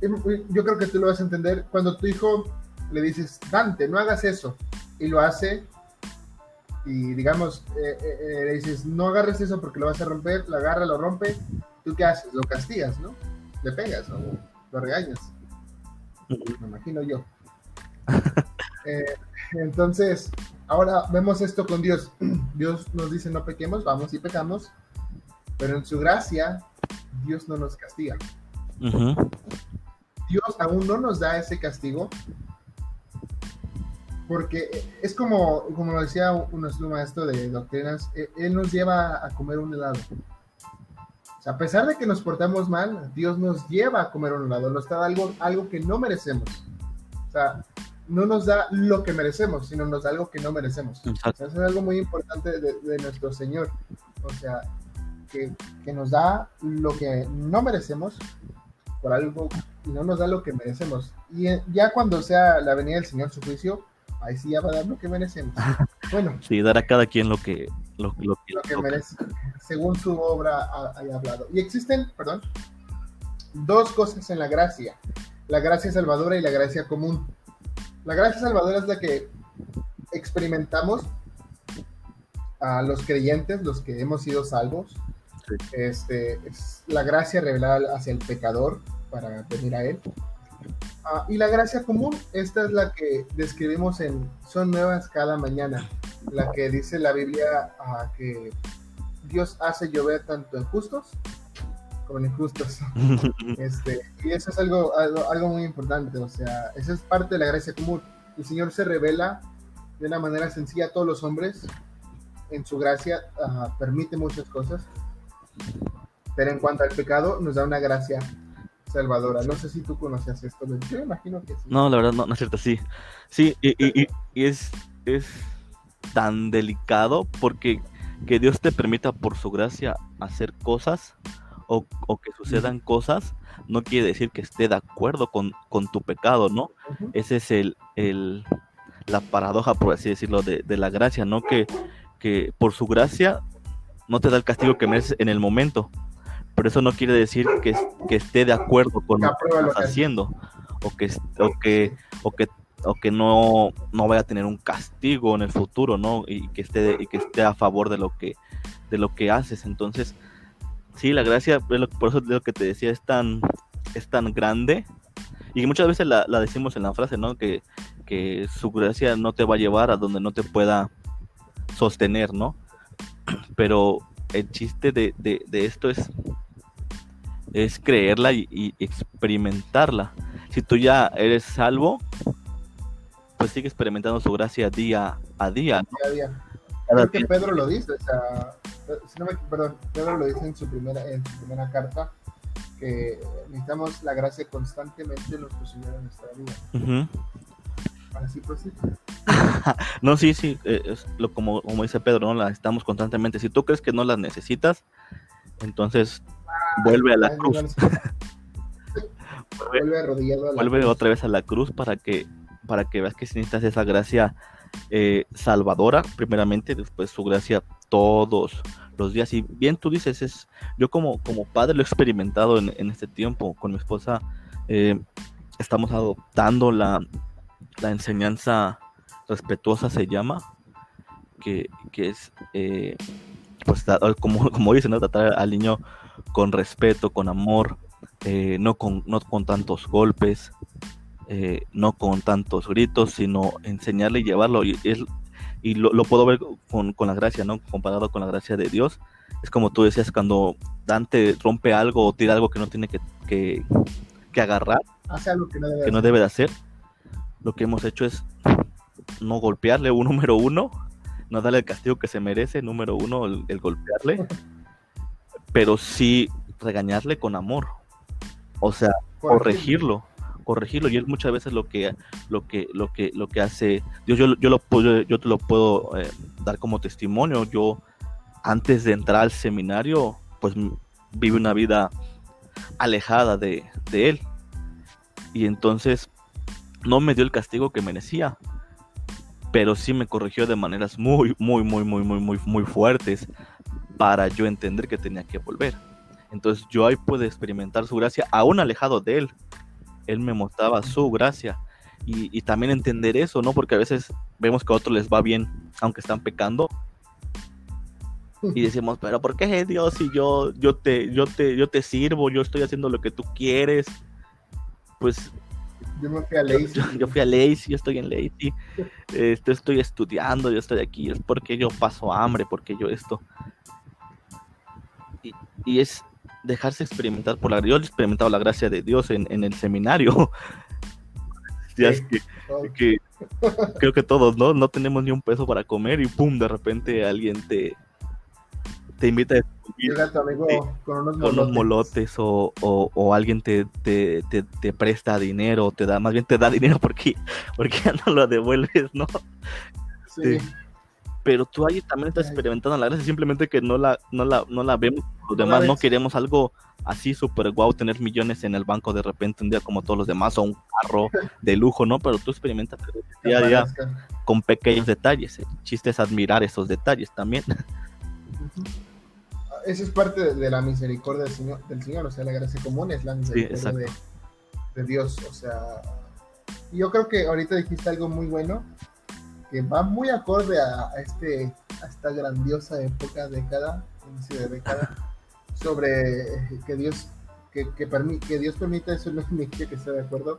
Yo creo que tú lo vas a entender. Cuando tu hijo le dices, Dante, no hagas eso, y lo hace, y digamos, eh, eh, eh, le dices, no agarres eso porque lo vas a romper, lo agarra, lo rompe, ¿tú qué haces? Lo castigas, ¿no? Le pegas, ¿no? Lo regañas. Me imagino yo. entonces, ahora vemos esto con Dios. Dios nos dice no pequemos, vamos y pecamos, pero en su gracia, Dios no nos castiga. Dios aún no nos da ese castigo porque es como, como lo decía nuestro maestro de doctrinas, e, él nos lleva a comer un helado. O sea, a pesar de que nos portamos mal, Dios nos lleva a comer un helado, nos da algo, algo que no merecemos. O sea, no nos da lo que merecemos, sino nos da algo que no merecemos. O sea, eso es algo muy importante de, nuestro Señor. O sea, que, que, nos da lo que no merecemos por algo y no nos da lo que merecemos. Y ya cuando sea la venida del Señor, su juicio, ahí sí ya va a dar lo que merecemos. Bueno. Sí, dar a cada quien lo que, lo, que, merece, según su obra haya hablado. Y existen, perdón, dos cosas en la gracia. La gracia salvadora y la gracia común. La gracia salvadora es la que experimentamos a los creyentes, los que hemos sido salvos. Este, es la gracia revelada hacia el pecador para venir a él. Ah, y la gracia común, esta es la que describimos en Son nuevas cada mañana, la que dice la Biblia ah, que Dios hace llover tanto en justos como en injustos. este, y eso es algo, algo, muy importante, o sea, esa es parte de la gracia común. El Señor se revela de una manera sencilla a todos los hombres, en su gracia ah, permite muchas cosas, pero en cuanto al pecado nos da una gracia salvadora. No sé si tú conocías esto, yo imagino que sí. No, la verdad no, no es cierto, sí. Sí, y, es, es tan delicado porque que Dios te permita por su gracia hacer cosas o, que sucedan cosas, no quiere decir que esté de acuerdo con, tu pecado, ¿no? Ese es el, el, la paradoja, por así decirlo, de, la gracia, ¿no? Que, que por su gracia no te da el castigo que mereces en el momento, pero eso no quiere decir que, que esté de acuerdo con lo que estás haciendo o que, o que, o que, o que no, no vaya a tener un castigo en el futuro, ¿no? Y que esté, y que esté a favor de lo que, de lo que haces. Entonces, sí, la gracia, por eso lo que te decía, es tan, es tan grande y muchas veces la, la decimos en la frase, ¿no? Que, que su gracia no te va a llevar a donde no te pueda sostener, ¿no? Pero el chiste de, de, de esto es es creerla y, experimentarla. Si tú ya eres salvo, pues sigue experimentando su gracia día a día. Día a día. Creo que Pedro lo dice, o sea, perdón, Pedro lo dice en su primera, en su primera carta, que necesitamos la gracia constantemente en nuestro Señor en nuestra vida. Ujú. Ahora sí, pues sí. No, sí, sí, eh, es lo, como, como dice Pedro, ¿no? La necesitamos constantemente. Si tú crees que no las necesitas, entonces vuelve a la Ay, cruz. Vuelve arrodillado a la Vuelve cruz. otra vez a la cruz para que, para que veas que si necesitas esa gracia eh, salvadora, primeramente, después su gracia todos los días. Y bien tú dices, es yo como, como padre lo he experimentado en, en este tiempo con mi esposa. eh, estamos adoptando la, la enseñanza respetuosa, se llama, que, que es, eh, pues, como, como dicen, ¿no? tratar al niño con respeto, con amor, eh, no, con, no con tantos golpes, eh, no con tantos gritos, sino enseñarle y llevarlo. Y, es- y lo, lo puedo ver con, con la gracia, ¿no? Comparado con la gracia de Dios. Es como tú decías, cuando Dante rompe algo o tira algo que no tiene que, que, que agarrar, Hace algo que no debe que no debe de hacer, lo que hemos hecho es no golpearle, un número uno, no darle el castigo que se merece, número uno, el, el golpearle, pero sí regañarle con amor. O sea, corregirlo corregirlo. Y es muchas veces lo que lo que lo que lo que hace Dios yo, yo lo puedo yo te lo puedo eh, dar como testimonio. Yo antes de entrar al seminario pues vive una vida alejada de, de él. Y entonces no me dio el castigo que merecía pero sí me corrigió de maneras muy muy muy muy muy muy muy fuertes para yo entender que tenía que volver entonces yo ahí pude experimentar su gracia aún alejado de él él me mostraba su gracia. Y, y también entender eso, ¿no? Porque a veces vemos que a otros les va bien, aunque están pecando. Y decimos, pero ¿por qué Dios si yo, yo, te, yo, te, yo te sirvo, yo estoy haciendo lo que tú quieres? Pues Yo me fui a Lazy. yo, yo fui a Lazy, yo estoy en Lazy, este, estoy estudiando, yo estoy aquí, es porque yo paso hambre, porque yo esto. Y, y es dejarse experimentar por la Yo he experimentado la gracia de Dios en, en el seminario. Ya es que, que creo que todos, ¿no? No tenemos ni un peso para comer y pum, de repente alguien te, te invita a Llega tu amigo Sí. con unos con molotes. unos molotes o, o, o alguien te, te, te, te presta dinero, te da, más bien te da dinero porque, porque ya no lo devuelves, ¿no? Sí. Pero tú ahí también estás experimentando la gracia, simplemente que no la, no la, no la vemos los demás, no queremos algo así súper guau, tener millones en el banco de repente un día como todos los demás, o un carro de lujo, ¿no? Pero tú experimentas día a día con pequeños detalles. El chiste es admirar esos detalles también. Ujú. Eso es parte de, de la misericordia del Señor, del Señor, o sea, la gracia común es la misericordia de, de Dios, o sea, yo creo que ahorita dijiste algo muy bueno, que va muy acorde a, a este, a esta grandiosa época, década, inicio de década, sobre que Dios, que, que, permi- que Dios permita eso no significa que esté de acuerdo,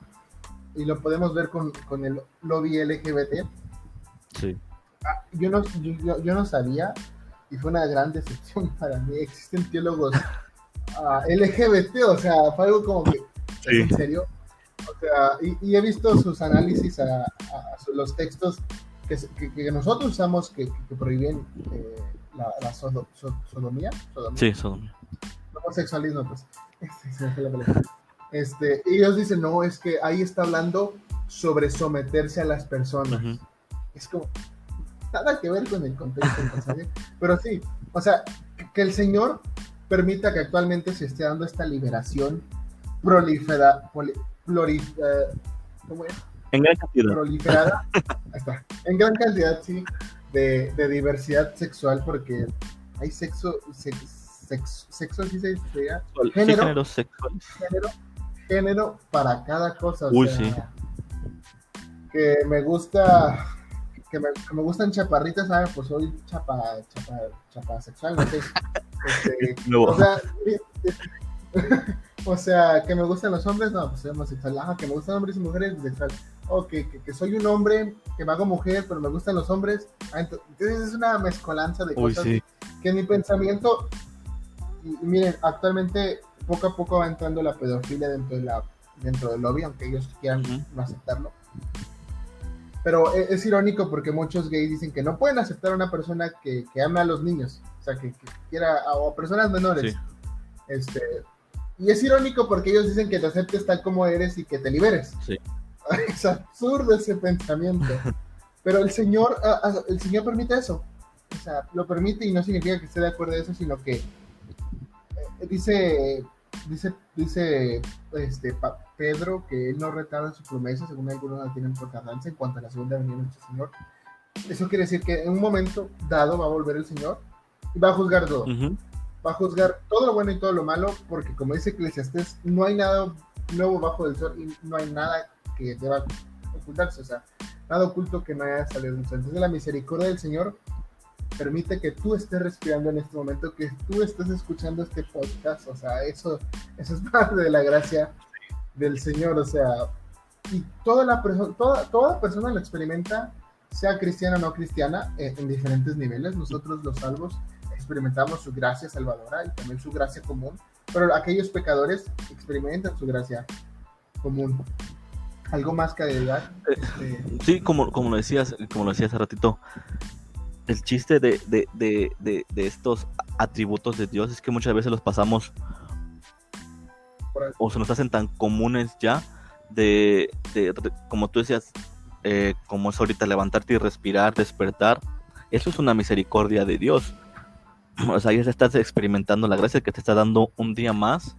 y lo podemos ver con, con el lobby LGBT, Sí. Ah, yo no, yo no sabía y fue una gran decepción para mí. Existen teólogos ah, LGBT, o sea, fue algo como que, Sí. ¿en serio? O sea, y, y he visto sus análisis a, a- a su- los textos que, que- que nosotros usamos que, que prohíben eh, la, la sodo- so- sodomía, sodomía, Sí, eso. homosexualismo, pues. Este, ellos dicen, no, es que ahí está hablando sobre someterse a las personas Ujú. es como nada que ver con el contexto del pasaje, pero sí, o sea, que- el Señor permita que actualmente se esté dando esta liberación prolifera, poli- eh, ¿cómo es? En gran cantidad. proliferada, ahí está, en gran cantidad, sí, de, de diversidad sexual, porque hay sexo, sex, sex- sexo, sí se dice, Sí, género. sexuales. género, género para cada cosa. o Uy, sea, sí. Que me gusta, que me, que me gustan chaparritas, ¿sabes? Pues soy chapa, chapa, chapa sexual, no sé. Este, o sea, o sea, que me gustan los hombres, no, pues soy homosexual. Ah, que me gustan hombres y mujeres, bisexual. O que, que, que soy un hombre, que me hago mujer, pero me gustan los hombres. Ah, ento- Entonces es una mezcolanza de Uy, cosas sí. que mi pensamiento, y, y miren, actualmente poco a poco va entrando la pedofilia dentro de la dentro del lobby, aunque ellos quieran no aceptarlo. Pero e- es, irónico porque muchos gays dicen que no pueden aceptar a una persona que, que ame a los niños, o sea, que, que quiera, a- o a personas menores. Sí. Este, Y es irónico porque ellos dicen que te aceptes tal como eres y que te liberes. Sí. Es absurdo ese pensamiento. Pero el Señor, ah, ah, el Señor permite eso. O sea, lo permite y no significa que esté de acuerdo de eso, sino que eh, dice, dice, dice este, Pedro que él no retarda su promesa, según algunos la tienen por tardanza en cuanto a la segunda venida de nuestro Señor. Eso quiere decir que en un momento dado va a volver el Señor y va a juzgar todo. Va a juzgar todo lo bueno y todo lo malo, porque como dice Eclesiastes, no hay nada nuevo bajo del sol y no hay nada que deba ocultarse. O sea, nada oculto que no haya salido del sol. Entonces la misericordia del Señor permite que tú estés respirando en este momento, que tú estés escuchando este podcast, o sea, eso, eso es parte de la gracia del Señor, o sea, y toda, la toda, toda persona lo experimenta, sea cristiana o no cristiana, eh, en diferentes niveles. Nosotros los salvos experimentamos su gracia salvadora y también su gracia común, pero aquellos pecadores experimentan su gracia común. ¿Algo más que agregar? Eh, este, sí, como, como lo decías, como lo decías hace ratito, el chiste de, estos atributos de Dios es que muchas veces los pasamos o se nos hacen tan comunes ya de, como tú decías, eh, como es ahorita levantarte y respirar, despertar, eso es una misericordia de Dios. O sea, ya estás experimentando la gracia que te está dando un día más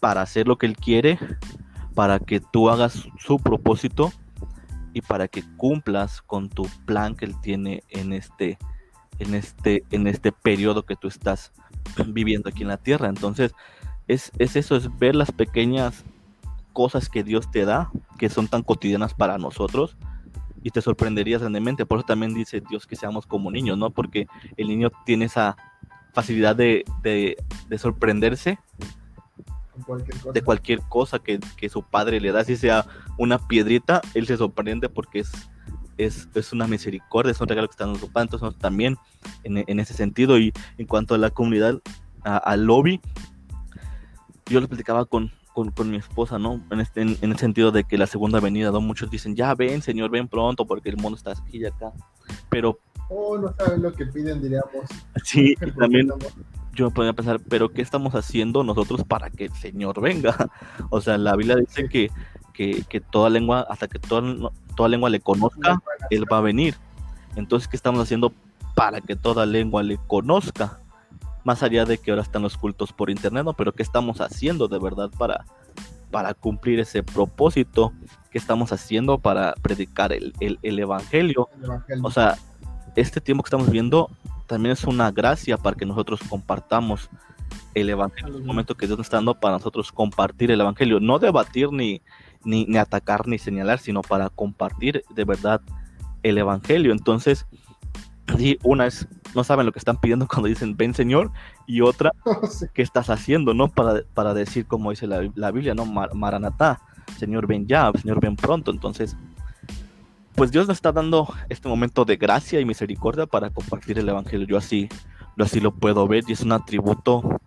para hacer lo que Él quiere, para que tú hagas su propósito y para que cumplas con tu plan que él tiene en este en este en este periodo que tú estás viviendo aquí en la tierra entonces es, es eso es ver las pequeñas cosas que Dios te da que son tan cotidianas para nosotros y te sorprenderías grandemente. Por eso también dice Dios que seamos como niños no porque el niño tiene esa facilidad de, de, de sorprenderse de cualquier cosa que, su padre le da, si sea una piedrita, él se sorprende porque es, es, una misericordia, es un regalo que está dando su padre. Entonces, también en, ese sentido, y en cuanto a la comunidad, al lobby, yo lo platicaba con, con, mi esposa, ¿no? En, este, en, el sentido de que la segunda venida, ¿no? Muchos dicen, ya ven, señor, ven pronto, porque el mundo está aquí y acá. Pero. Oh, no saben lo que piden, diríamos. Sí, también yo me podría pensar, pero ¿qué estamos haciendo nosotros para que el Señor venga? O sea, la Biblia dice que, que, toda lengua, hasta que toda, toda lengua le conozca, Él va a venir. Entonces, ¿qué estamos haciendo para que toda lengua le conozca? Más allá de que ahora están los cultos por internet, ¿no? Pero ¿qué estamos haciendo de verdad para, para cumplir ese propósito? ¿Qué estamos haciendo para predicar el, evangelio? el evangelio? O sea, este tiempo que estamos viendo también es una gracia para que nosotros compartamos el Evangelio. Es un momento que Dios nos está dando para nosotros compartir el Evangelio. No debatir ni, ni, atacar ni señalar, sino para compartir de verdad el Evangelio. Entonces, sí, una es, no saben lo que están pidiendo cuando dicen ven Señor, y otra, ¿qué estás haciendo? ¿No? Para, para decir, como dice la, la Biblia, ¿no? Maranatá, Señor ven ya, Señor ven pronto. Entonces, pues Dios nos está dando este momento de gracia y misericordia para compartir el Evangelio. Yo así, yo así lo puedo ver y es un atributo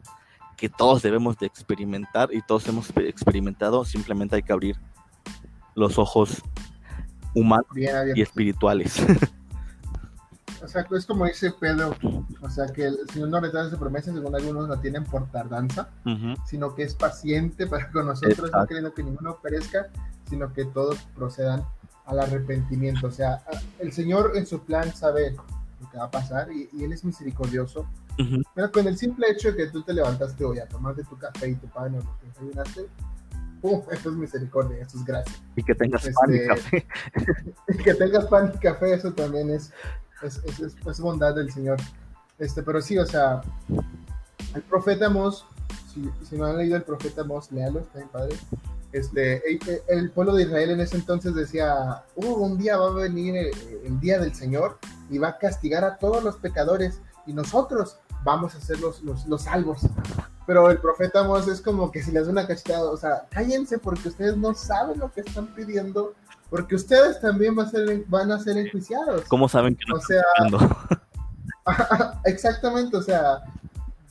que todos debemos de experimentar y todos hemos experimentado. Simplemente hay que abrir los ojos humanos y espirituales. O sea, es como dice Pedro, o sea, que el Señor no da su promesa, según algunos no tienen por tardanza, sino que es paciente para con nosotros, no queriendo que ninguno perezca, sino que todos procedan al arrepentimiento. O sea, el Señor en su plan sabe lo que va a pasar y, Él es misericordioso. Pero con el simple hecho de que tú te levantaste hoy a tomarte tu café y tu pan o lo que desayunaste, ¡pum! Eso es misericordia, eso es gracia. Y que tengas pan y este, café. y que tengas pan y café, eso también es, es, es, bondad del Señor. Este, pero sí, o sea, el profeta Mos, si, si no han leído el profeta Mos, léalo, está bien padre este, el pueblo de Israel en ese entonces decía, uh, un día va a venir el, día del Señor y va a castigar a todos los pecadores y nosotros vamos a ser los, los, salvos. Pero el profeta Mos es como que si les da una cachetada, o sea, cállense porque ustedes no saben lo que están pidiendo, porque ustedes también van a ser, van a ser enjuiciados. ¿Cómo saben que no o sea, exactamente, o sea,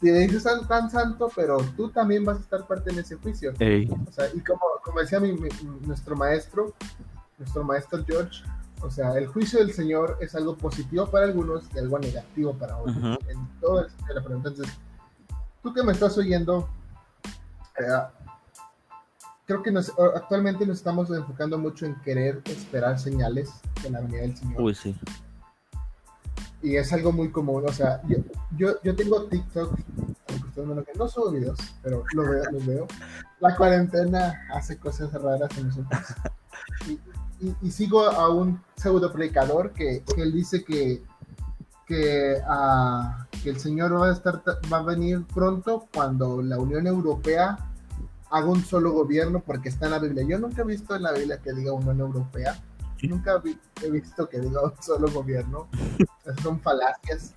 te dices tan, tan santo, pero tú también vas a estar parte en ese juicio. O sea, y como, como decía mi, nuestro maestro, nuestro maestro George, o sea, el juicio del Señor es algo positivo para algunos y algo negativo para otros. En todo el sentido de la pregunta. Entonces, tú que me estás oyendo, sea, creo que nos, actualmente nos estamos enfocando mucho en querer esperar señales de la venida del Señor. Uy, sí. Y es algo muy común. O sea, yo, yo, yo tengo TikTok, no, subo videos, pero lo veo, los veo. La cuarentena hace cosas raras en nosotros. Y, y, y sigo a un pseudo predicador que, que él dice que que, ah, que el Señor va a, estar, va a venir pronto cuando la Unión Europea haga un solo gobierno, porque está en la Biblia. Yo nunca he visto en la Biblia que diga Unión Europea. Nunca vi- he visto que diga un solo gobierno. Son falacias.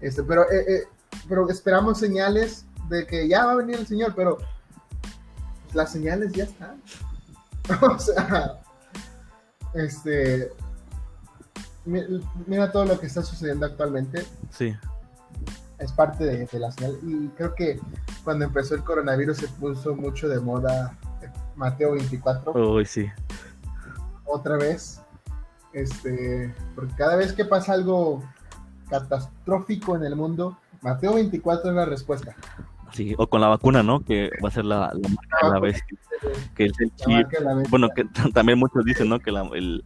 Este, pero, eh, eh, pero esperamos señales de que ya va a venir el Señor, pero pues, las señales ya están. o sea, este, mi- mira todo lo que está sucediendo actualmente Sí. es parte de, de la señal. Y creo que cuando empezó el coronavirus se puso mucho de moda eh, Mateo 24 Uy, sí. otra vez. Este, porque cada vez que pasa algo catastrófico en el mundo, Mateo 24 es la respuesta. Sí, o con la vacuna, ¿no? Que va a ser la, la marca de la bestia. Que es el chip. Bueno, que también muchos dicen, ¿no? Que la- el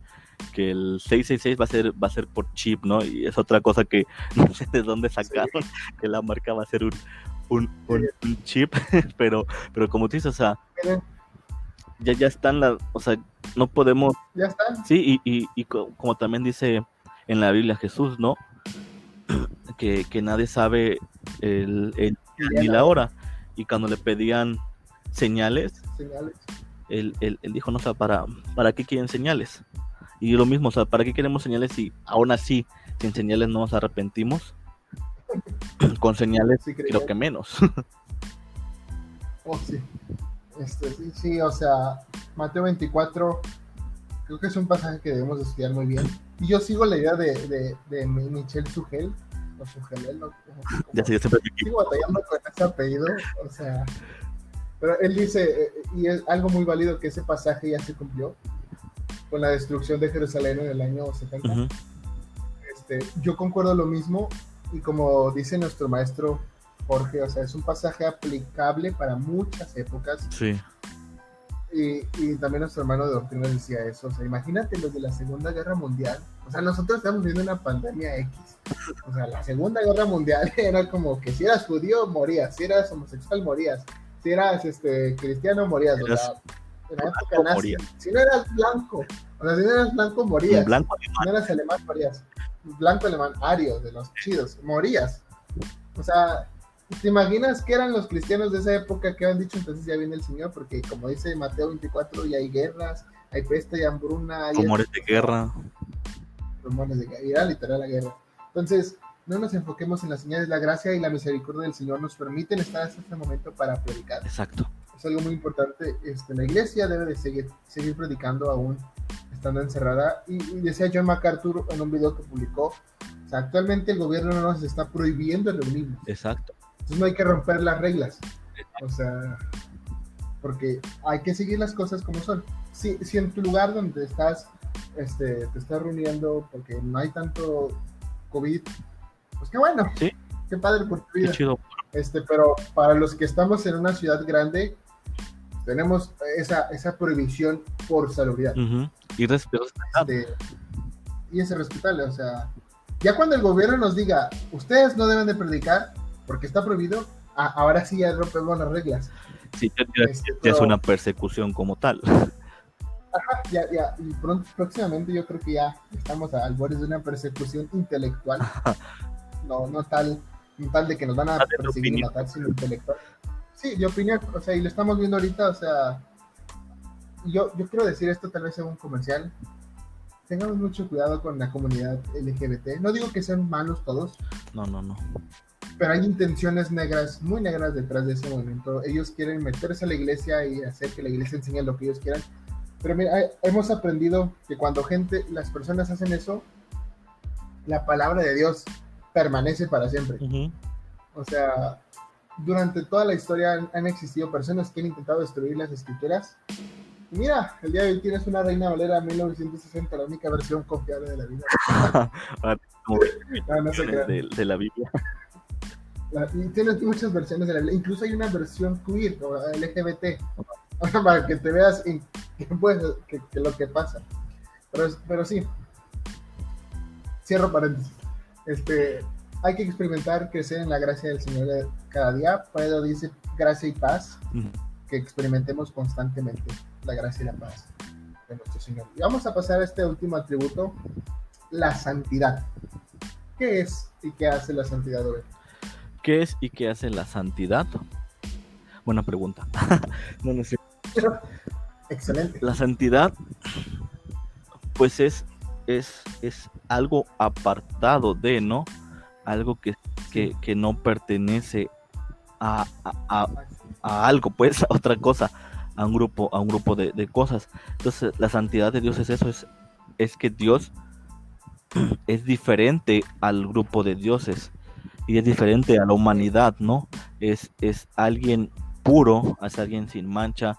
que el 666 va a ser va a ser por chip, ¿no? Y es otra cosa que no sé de dónde sacaron que la marca va a ser un un, un- un chip, pero pero como tú dices, o sea, ya ya están las, o sea, no podemos ya está. Sí, y, y, y co- como también dice en la Biblia Jesús, ¿no? Que, que nadie sabe el, ni la hora. Y cuando le pedían señales, Señales. él, él- él dijo, no, o sea, ¿para, ¿para qué quieren señales? Y lo mismo, o sea, ¿para qué queremos señales si aún así sin señales no nos arrepentimos? Con señales Sí, creo que menos. Oh, sí. Este, sí, sí, o sea, Mateo 24, creo que es un pasaje que debemos de estudiar muy bien. Y yo sigo la idea de, de, de Mi- Michel Sugel, Como- ya sé, yo siempre batallando con ese apellido, o sea, pero él dice, eh, y es algo muy válido, que ese pasaje ya se cumplió con la destrucción de Jerusalén en el año 70. Ujú, Este, yo concuerdo lo mismo, y como dice nuestro maestro Jorge, o sea, es un pasaje aplicable para muchas épocas, Sí, y, y también nuestro hermano de doctrina decía eso, o sea, imagínate los de la Segunda Guerra Mundial, o sea, nosotros estamos viviendo una pandemia X, o sea, la Segunda Guerra Mundial era como que si eras judío, morías, si eras homosexual, morías, si eras este, cristiano, morías, o sea, en la época nazi, morías. si no eras blanco, o sea, si no eras blanco, morías, blanco si no eras alemán, morías, blanco alemán, ario, de los chidos, morías, o sea, ¿Te imaginas que eran los cristianos de esa época que han dicho entonces ya viene el Señor? Porque como dice Mateo 24, ya hay guerras, hay peste y hambruna, hay de guerra. Rumores de guerra, era literal la guerra. Entonces, no nos enfoquemos en las señales, la gracia y la misericordia del Señor nos permiten estar hasta este momento para predicar. Exacto. Es algo muy importante. Este, la iglesia debe de seguir, seguir predicando aún estando encerrada. Y, y decía John MacArthur en un video que publicó, o sea, actualmente el gobierno no nos está prohibiendo reunirnos. Exacto. Entonces no hay que romper las reglas. O sea, porque hay que seguir las cosas como son. Si, si en tu lugar donde estás, este, te estás reuniendo porque no hay tanto COVID, pues qué bueno. Sí. Qué padre por tu Qué vida. chido. Este, pero para los que estamos en una ciudad grande, tenemos esa, esa prohibición por salubridad. Ujú. Y res- Este, y es respetable, o sea, ya cuando el gobierno nos diga, ustedes no deben de predicar porque está prohibido, ahora sí ya rompemos las reglas. sí, ya, ya- Este, ya es pero- una persecución como tal. Ya, ya, y pronto, próximamente yo creo que ya estamos al borde de una persecución intelectual, no, no tal, no tal de que nos van a Ah, perseguir y matar, sino intelectual. Sí, de opinión, o sea, y lo estamos viendo ahorita, o sea, yo, yo quiero decir esto tal vez en un comercial, tengamos mucho cuidado con la comunidad LGBT, no digo que sean malos todos, No, no, no. pero hay intenciones negras, muy negras detrás de ese movimiento. Ellos quieren meterse a la iglesia y hacer que la iglesia enseñe lo que ellos quieran. Pero mira, hemos aprendido que cuando gente, las personas hacen eso, la palabra de Dios permanece para siempre. Ujú. O sea, durante toda la historia han, han existido personas que han intentado destruir las escrituras. Y mira, el día de hoy tienes una Reina Valera 1960, la única versión confiable de la. Como No, no de, de la Biblia. La- y tienes muchas versiones de la Biblia. Incluso hay una versión queer o LGBT. Para que te veas en qué puede- que- que lo que pasa. Pero, pero sí. Cierro paréntesis. Este, hay que experimentar, crecer en la gracia del Señor de- cada día. Pedro dice gracia y paz. Que experimentemos constantemente la gracia y la paz de nuestro Señor. Y vamos a pasar a este último atributo, la santidad. ¿Qué es y qué hace la santidad, Obed? ¿Qué es y qué hace la santidad? Buena pregunta. no, no sé. Excelente. La santidad, pues es, es, es algo apartado de, ¿no? Algo que, que, que no pertenece a, a- a- algo, pues, a otra cosa, a un grupo, a un grupo de, de cosas. Entonces, la santidad de Dios es eso, es, es que Dios es diferente al grupo de dioses y es diferente a la humanidad, ¿no? Es, es alguien puro, es alguien sin mancha,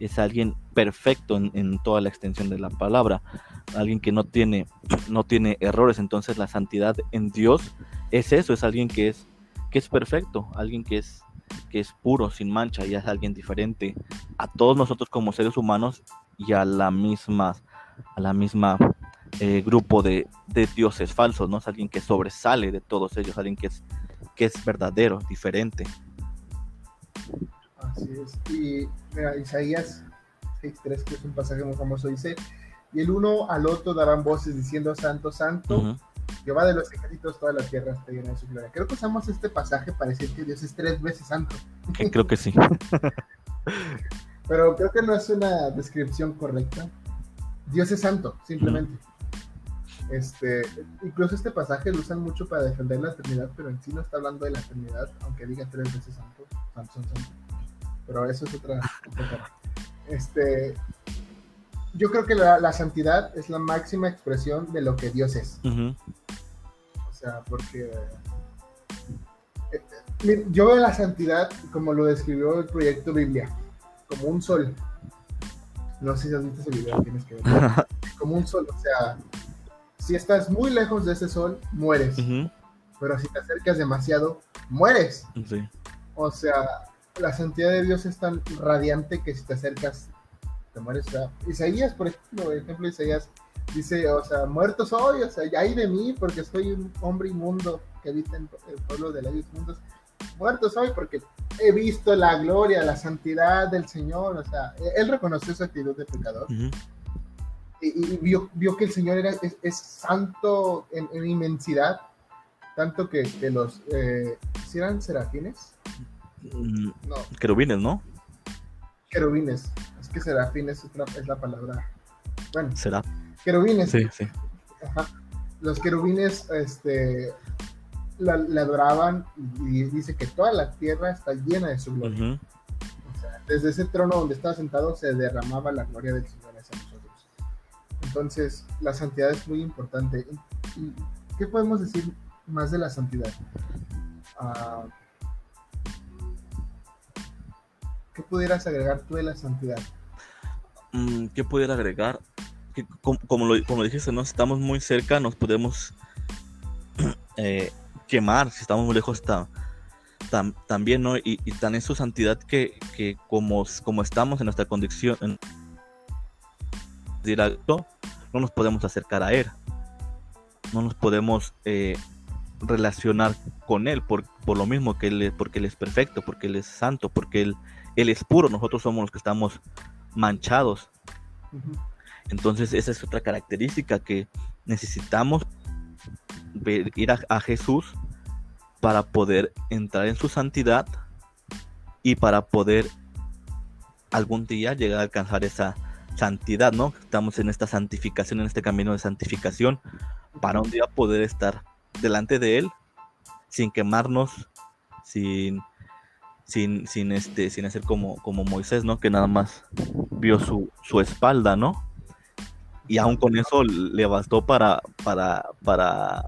es alguien perfecto en, toda la extensión de la palabra, alguien que no tiene, no tiene errores. Entonces, la santidad en Dios es eso, es alguien que es, que es perfecto, alguien que es que es puro, sin mancha, y es alguien diferente a todos nosotros como seres humanos y a la misma, a la misma eh, grupo de, de dioses falsos, ¿no? Es alguien que sobresale de todos ellos, alguien que es, que es verdadero, diferente. Así es. Y mira, Isaías 6.3, que es un pasaje muy famoso, dice, y el uno al otro darán voces diciendo, Santo, Santo, Ujú. Jehová de los ejércitos, toda la tierra está llena de su gloria. Creo que usamos este pasaje para decir que Dios es tres veces santo, creo que sí. pero creo que no es una descripción correcta. Dios es santo, simplemente. Este, incluso este pasaje lo usan mucho para defender la eternidad, pero en sí no está hablando de la eternidad, aunque diga tres veces santo, santo, santo, santo. Pero eso es otra. Este, yo creo que la, la santidad es la máxima expresión de lo que Dios es. O sea, porque eh, eh, yo veo la santidad como lo describió el proyecto Biblia, como un sol. No sé si has visto ese video, tienes que ver. Como un sol, o sea, si estás muy lejos de ese sol, mueres. Pero si te acercas demasiado, mueres. Sí. O sea, la santidad de Dios es tan radiante que si te acercas, te mueres. O sea, Isaías, por ejemplo, el ejemplo de Isaías dice, o sea, muerto soy, o sea, ya hay de mí porque soy un hombre inmundo que habita en el pueblo de labios inmundos. Muerto soy porque he visto la gloria, la santidad del Señor, o sea, él reconoció su actitud de pecador Ujú. y, y vio, vio que el Señor era, es, es santo en, en inmensidad, tanto que, que los, eh, ¿sí eran serafines? Mm, No, Querubines, ¿no? querubines. Es que serafines es la, es la palabra. Bueno, Será. querubines. Sí, sí. Ajá. Los querubines este, la, la adoraban y, dice que toda la tierra está llena de su gloria. O sea, desde ese trono donde estaba sentado se derramaba la gloria del Señor hacia nosotros. Entonces, la santidad es muy importante. ¿Y- y qué podemos decir más de la santidad? Ah, ¿Qué pudieras agregar tú de la santidad? Mm, ¿Qué pudiera agregar? Que com- como, como lo dijiste, ¿no? Si estamos muy cerca, nos podemos eh, quemar. Si estamos muy lejos, tam- también, ¿no? Y, y tan es su santidad que, que como, como estamos en nuestra condición directo, no nos podemos acercar a Él. No nos podemos eh, relacionar con Él por, por lo mismo que él, porque Él es perfecto, porque Él es santo, porque Él, él es puro. Nosotros somos los que estamos manchados. Entonces esa es otra característica que necesitamos ver- ir a, a Jesús para poder entrar en su santidad y para poder algún día llegar a alcanzar esa santidad, ¿no? Estamos en esta santificación, en este camino de santificación, para un día poder estar delante de Él sin quemarnos, sin, sin, sin, este, sin hacer como, como Moisés, ¿no? Que nada más vio su, su espalda, ¿no? Y aún con eso le bastó para, para, para,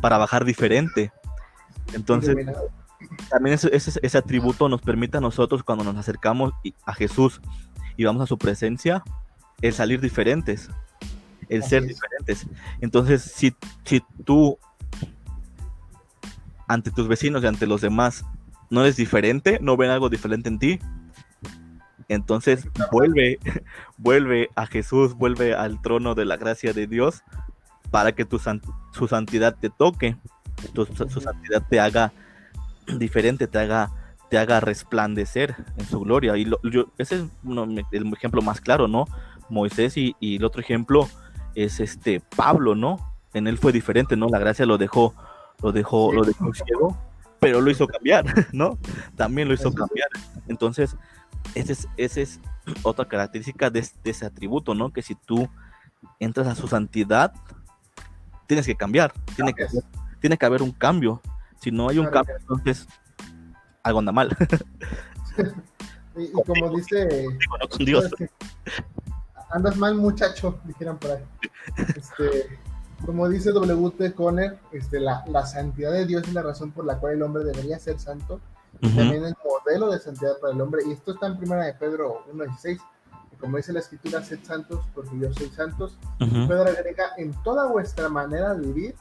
para bajar diferente. Entonces, también ese, ese, ese atributo nos permite a nosotros cuando nos acercamos a Jesús y vamos a su presencia, el salir diferentes, el Así ser es. diferentes. Entonces, si, si tú ante tus vecinos y ante los demás no eres diferente, no ven algo diferente en ti, entonces vuelve, vuelve a Jesús, vuelve al trono de la gracia de Dios para que tu su santidad te toque, su santidad te haga diferente, te haga, te haga resplandecer en su gloria. Y ese es el ejemplo más claro, ¿no? Moisés y, el otro ejemplo es este Pablo, ¿no? En él fue diferente, ¿no? La gracia lo dejó, lo dejó, lo dejó ciego, pero lo hizo cambiar, ¿no? También lo hizo cambiar. Entonces, esa es, ese es otra característica de, ese atributo, ¿no? Que si tú entras a su santidad, tienes que cambiar, tiene que, tiene que haber un cambio. Si no hay un cambio, entonces algo anda mal. y, como dice, andas mal muchacho, dijeran por ahí. Este, como dice W.T. Conner, este, la, la santidad de Dios es la razón por la cual el hombre debería ser santo también el modelo de santidad para el hombre. Y esto está en primera de Pedro 1.16. Como dice la escritura, sed santos porque yo soy santos. Pedro agrega, en toda vuestra manera de vivir,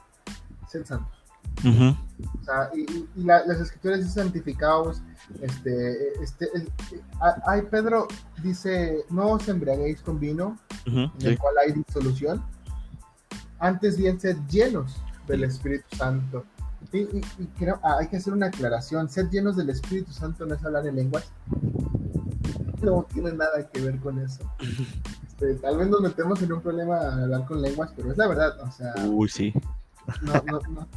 sed santos. O sea, y, las escrituras dicen santificados. Este, este, hay Pedro dice, no os embriaguéis con vino, en el cual hay disolución. Antes bien, sed llenos del Espíritu Santo y, creo, ah, hay que hacer una aclaración. Ser llenos del Espíritu Santo no es hablar en lenguas. No tiene nada que ver con eso. Este, tal vez nos metemos en un problema al hablar con lenguas, pero es la verdad. O sea. Uy, sí. No, no, no.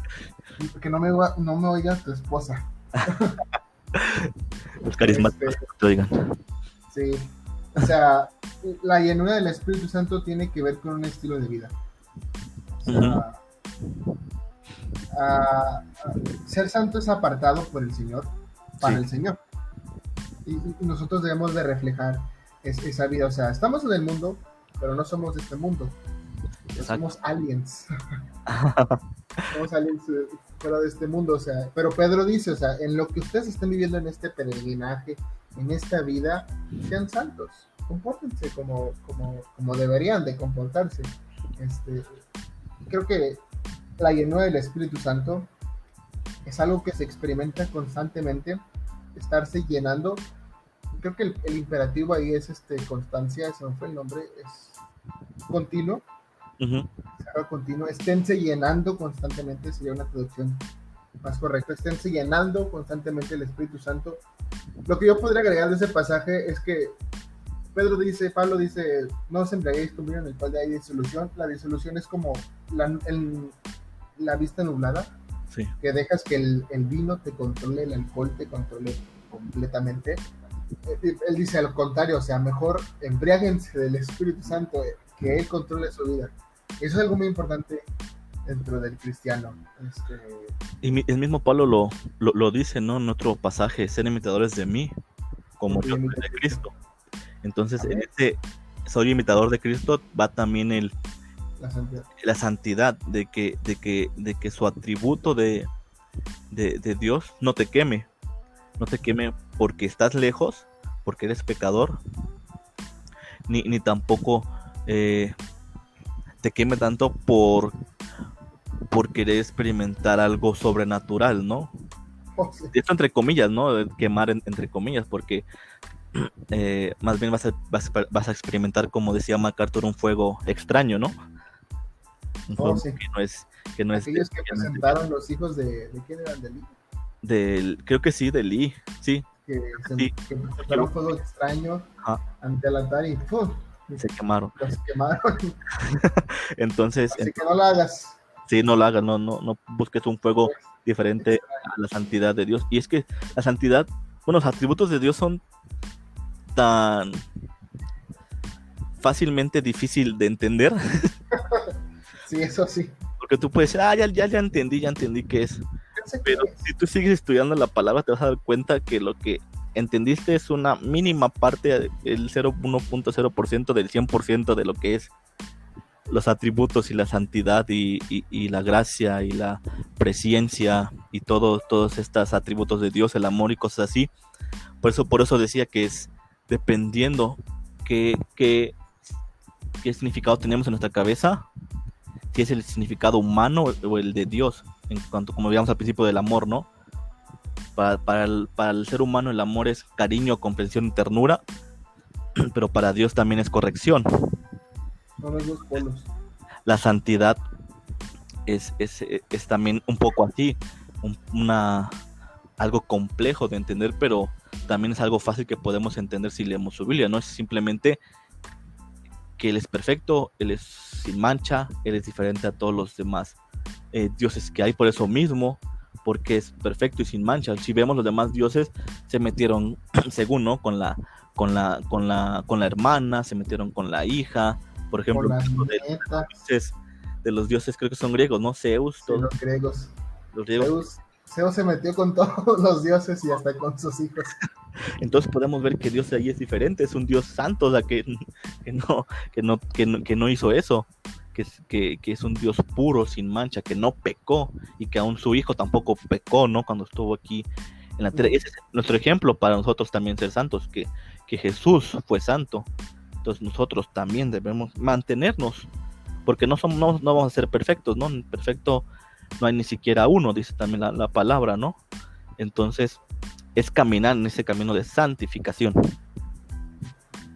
Que no me, no me oiga tu esposa. Los carismáticos este, te oigan. Sí. O sea, la llenura del Espíritu Santo tiene que ver con un estilo de vida. Sea, ser santo es apartado por el Señor, para el Señor. Y, nosotros debemos de reflejar esa vida. O sea, estamos en el mundo, pero no somos de este mundo. Somos aliens. somos aliens eh, fuera de este mundo. O sea, pero Pedro dice, o sea, en lo que ustedes estén viviendo en este peregrinaje, en esta vida, sean santos. Compórtense como, como, como deberían de comportarse. Este, creo que la llenura del Espíritu Santo es algo que se experimenta constantemente, estarse llenando. Creo que el, imperativo ahí es este constancia, ese no fue el nombre, es continuo. continuo. Esténse llenando constantemente, sería una traducción más correcta. Esténse llenando constantemente el Espíritu Santo. Lo que yo podría agregar de ese pasaje es que Pedro dice, Pablo dice, no os embriaguéis con en el cual hay disolución. La disolución es como la, el, la vista nublada, que dejas que el, vino te controle, el alcohol te controle completamente. Eh, él dice al contrario, o sea, mejor embriáguense del Espíritu Santo, eh, que Él controle su vida. Eso es algo muy importante dentro del cristiano. Este... Y el mismo Pablo lo, lo, dice, ¿no? En otro pasaje, ser imitadores de mí, como yo de Cristo. Entonces, en este soy imitador de Cristo va también el la santidad, de, que, de, que, de que su atributo de, de, Dios no te queme, no te queme porque estás lejos, porque eres pecador, ni, ni tampoco eh, te queme tanto por, por querer experimentar algo sobrenatural, ¿no? Oh, Esto entre comillas, ¿no? Quemar entre comillas, porque eh, más bien vas a, vas, vas, a experimentar, como decía MacArthur, un fuego extraño, ¿no? Oh, que no es que no Aquellos que presentaron los hijos de, de quién eran de Lee del creo que sí de Lee sí. Que, se, presentaron fuego extraño ante el altar y ¡pum! se quemaron. Los quemaron. Entonces así que no lo hagas. Sí no lo hagas no no no busques un fuego pues, diferente a la santidad de Dios. Y es que la santidad bueno los atributos de Dios son tan fácilmente difícil de entender Sí, eso sí. Porque tú puedes decir, ah, ya, ya, ya entendí, ya entendí qué es. Pero si tú sigues estudiando la palabra, te vas a dar cuenta que lo que entendiste es una mínima parte, el 0,1.0% del 100% de lo que es los atributos y la santidad y, la gracia y la presencia y todo, todos estos atributos de Dios, el amor y cosas así. Por eso, por eso decía que es dependiendo qué, qué, qué significado tenemos en nuestra cabeza, si es el significado humano o el de Dios. en cuanto, como veíamos al principio del amor, ¿no? Para, el, para el ser humano el amor es cariño, comprensión y ternura, pero para Dios también es corrección. La santidad es, también un poco así, una, algo complejo de entender, pero también es algo fácil que podemos entender si leemos su Biblia, no es simplemente que Él es perfecto, Él es sin mancha, Él es diferente a todos los demás eh, dioses que hay por eso mismo, porque es perfecto y sin mancha. Si vemos los demás dioses, se metieron, según, ¿no? Con la, con la, con la, con la hermana, se metieron con la hija, por ejemplo, de, los dioses creo que son griegos, ¿no? Zeus, todos. los griegos. Los griegos. Zeus, se metió con todos los dioses y hasta con sus hijos. Entonces podemos ver que Dios ahí es diferente, es un Dios santo, o sea, que, que, no, que, no, que, no, que no hizo eso que, es un Dios puro, sin mancha, que no pecó y que aún su hijo tampoco pecó, ¿no? Cuando estuvo aquí en la tierra. Ese es nuestro ejemplo para nosotros también ser santos, que, que Jesús fue santo. Entonces nosotros también debemos mantenernos, porque no, somos, no, vamos a ser perfectos, ¿no? Perfecto no hay ni siquiera uno, dice también la, la palabra, ¿no? Entonces es caminar en ese camino de santificación.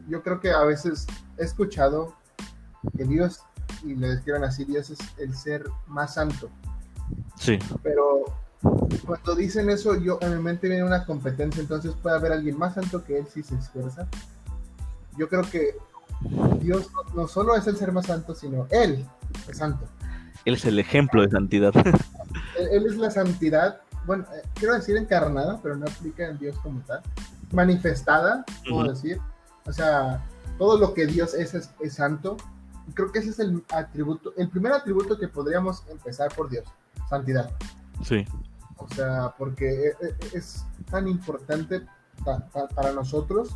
Yo creo que a veces he escuchado que Dios y le describan así, Dios es el ser más santo. Sí. Pero cuando dicen eso, yo en mi mente viene una competencia, entonces puede haber alguien más santo que él si se esfuerza. Yo creo que Dios no, solo es el ser más santo, sino Él es santo. Él es el ejemplo de santidad. Él, es la santidad, bueno, eh, quiero decir encarnada, pero no aplica en Dios como tal. Manifestada, puedo decir. O sea, todo lo que Dios es, es santo, creo que ese es el atributo, el primer atributo que podríamos empezar por Dios, santidad. Sí. O sea, porque e, e, es tan importante para nosotros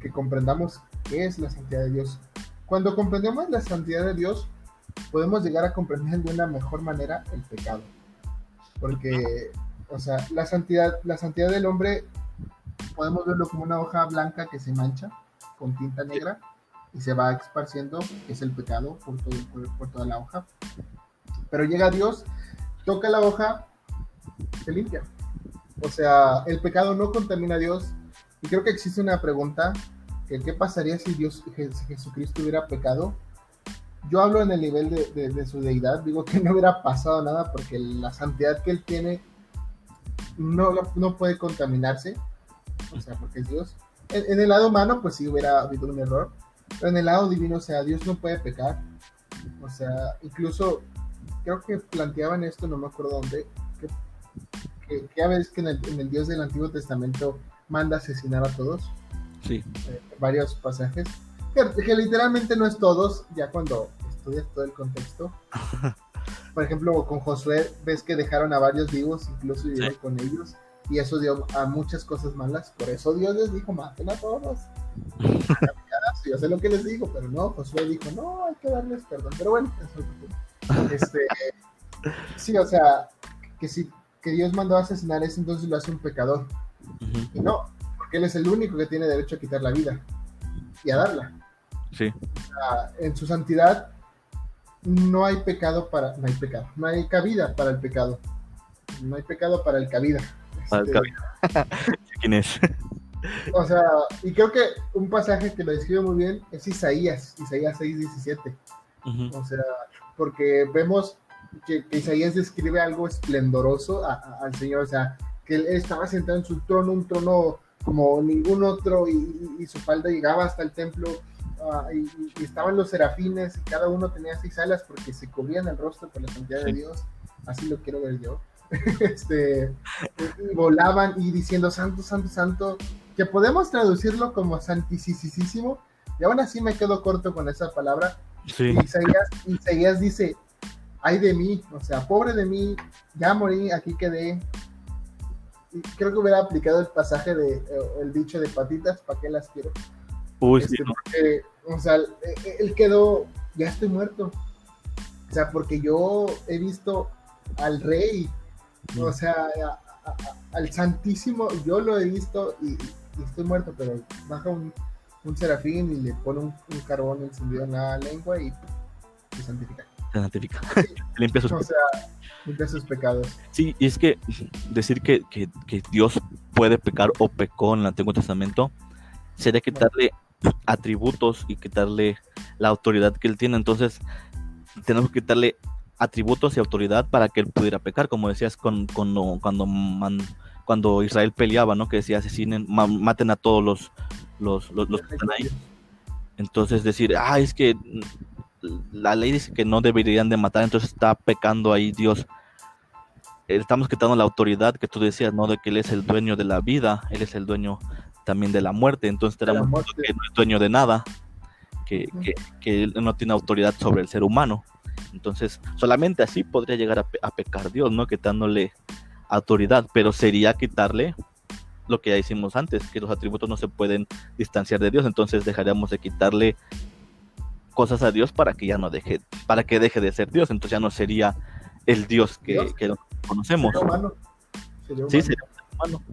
que comprendamos qué es la santidad de Dios. Cuando comprendemos la santidad de Dios, podemos llegar a comprender de una mejor manera el pecado. Porque, o sea, la santidad, la santidad del hombre podemos verlo como una hoja blanca que se mancha con tinta negra y se va esparciendo, es el pecado por, todo, por, toda la hoja. Pero llega Dios, toca la hoja, se limpia. O sea, el pecado no contamina a Dios. Y creo que existe una pregunta, que qué pasaría si Dios, Jesucristo hubiera pecado. Yo hablo en el nivel de, de, su deidad, digo que no hubiera pasado nada porque la santidad que él tiene no, no puede contaminarse, o sea, porque es Dios. En, en, el lado humano, pues sí hubiera habido un error, en el lado divino, o sea, Dios no puede pecar. O sea, incluso creo que planteaban esto, no me acuerdo dónde, que, que, que a veces que en el, Dios del Antiguo Testamento manda asesinar a todos. Sí. Eh, varios pasajes. Que, literalmente no es todos, ya cuando estudias todo el contexto. Por ejemplo, con Josué ves que dejaron a varios vivos, incluso vivieron con ellos, y eso dio a muchas cosas malas. Por eso Dios les dijo, maten a todos. yo sé lo que les digo, pero no, Josué dijo, no, hay que darles perdón. Pero bueno, este, sí, o sea, que si que Dios mandó a asesinar eso, entonces lo hace un pecador. Y no, porque él es el único que tiene derecho a quitar la vida y a darla. Sí. Sea, en su santidad no hay pecado para, no hay pecado, no hay cabida para el pecado. No hay pecado para el cabida. Para el este, cabida. ¿Quién es? O sea, y creo que un pasaje que lo describe muy bien es Isaías, Isaías 6:17. O sea, porque vemos que, Isaías describe algo esplendoroso al Señor, o sea, que él estaba sentado en su trono, un trono como ningún otro, y, su falda llegaba hasta el templo, ah, y, estaban los serafines, y cada uno tenía seis alas porque se cubrían el rostro por la santidad de Dios, así lo quiero ver yo. este, y volaban y diciendo, santo, santo, santo, que podemos traducirlo como santísimo, y aún así me quedo corto con esa palabra. Sí. Isaías, dice, ay de mí, o sea, pobre de mí, ya morí, aquí quedé. Y creo que hubiera aplicado el pasaje de, eh, el dicho de patitas, ¿para qué las quiero? Uy, sí, este, o sea, él quedó, ya estoy muerto. O sea, porque yo he visto al rey, o sea, al Santísimo, yo lo he visto y, estoy muerto, pero baja un, serafín y le pone un, carbón encendido en la lengua y se santifica. te santifica. limpia sus O sea, limpia sus pecados. Sí, y es que decir que, que- que Dios puede pecar o pecó en el Antiguo Testamento sería quitarle atributos y quitarle la autoridad que él tiene. Entonces, tenemos que quitarle atributos y autoridad para que él pudiera pecar, como decías con, cuando, cuando, Israel peleaba, ¿no? Que decía asesinen, ma- maten a todos los, los, que están ahí. Entonces decir, ah, es que la ley dice que no deberían de matar, entonces está pecando ahí Dios. Estamos quitando la autoridad que tú decías, ¿no? De que Él es el dueño de la vida, Él es el dueño también de la muerte, entonces tenemos que no es dueño de nada, que, que, no tiene autoridad sobre el ser humano. Entonces, solamente así podría llegar a, pe- a pecar Dios, ¿no? Quitándole autoridad, pero sería quitarle lo que ya hicimos antes, que los atributos no se pueden distanciar de Dios, entonces dejaríamos de quitarle cosas a Dios para que ya no deje, para que deje de ser Dios, entonces ya no sería el Dios que, Dios. que conocemos. Sería humano. Sería Sí, humano. sería un ser humano.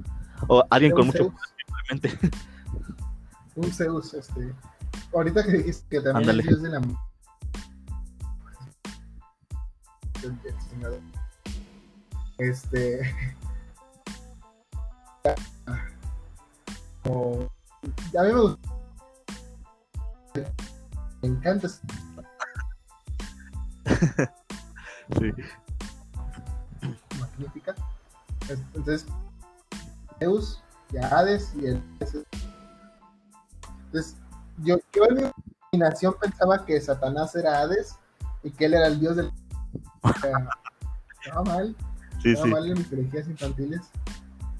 O alguien Sería con mucho poder, simplemente. Un Zeus, este. Ahorita que dijiste que también Ándale. es Dios de la. Este. Como- a mí me gusta. Me encanta. Sí. magnífica. Es- Entonces, Zeus a Hades y el. Entonces, yo, yo en mi imaginación pensaba que Satanás era Hades y que él era el dios del. Estaba mal, Sí, estaba sí. mal en mis ideologías infantiles,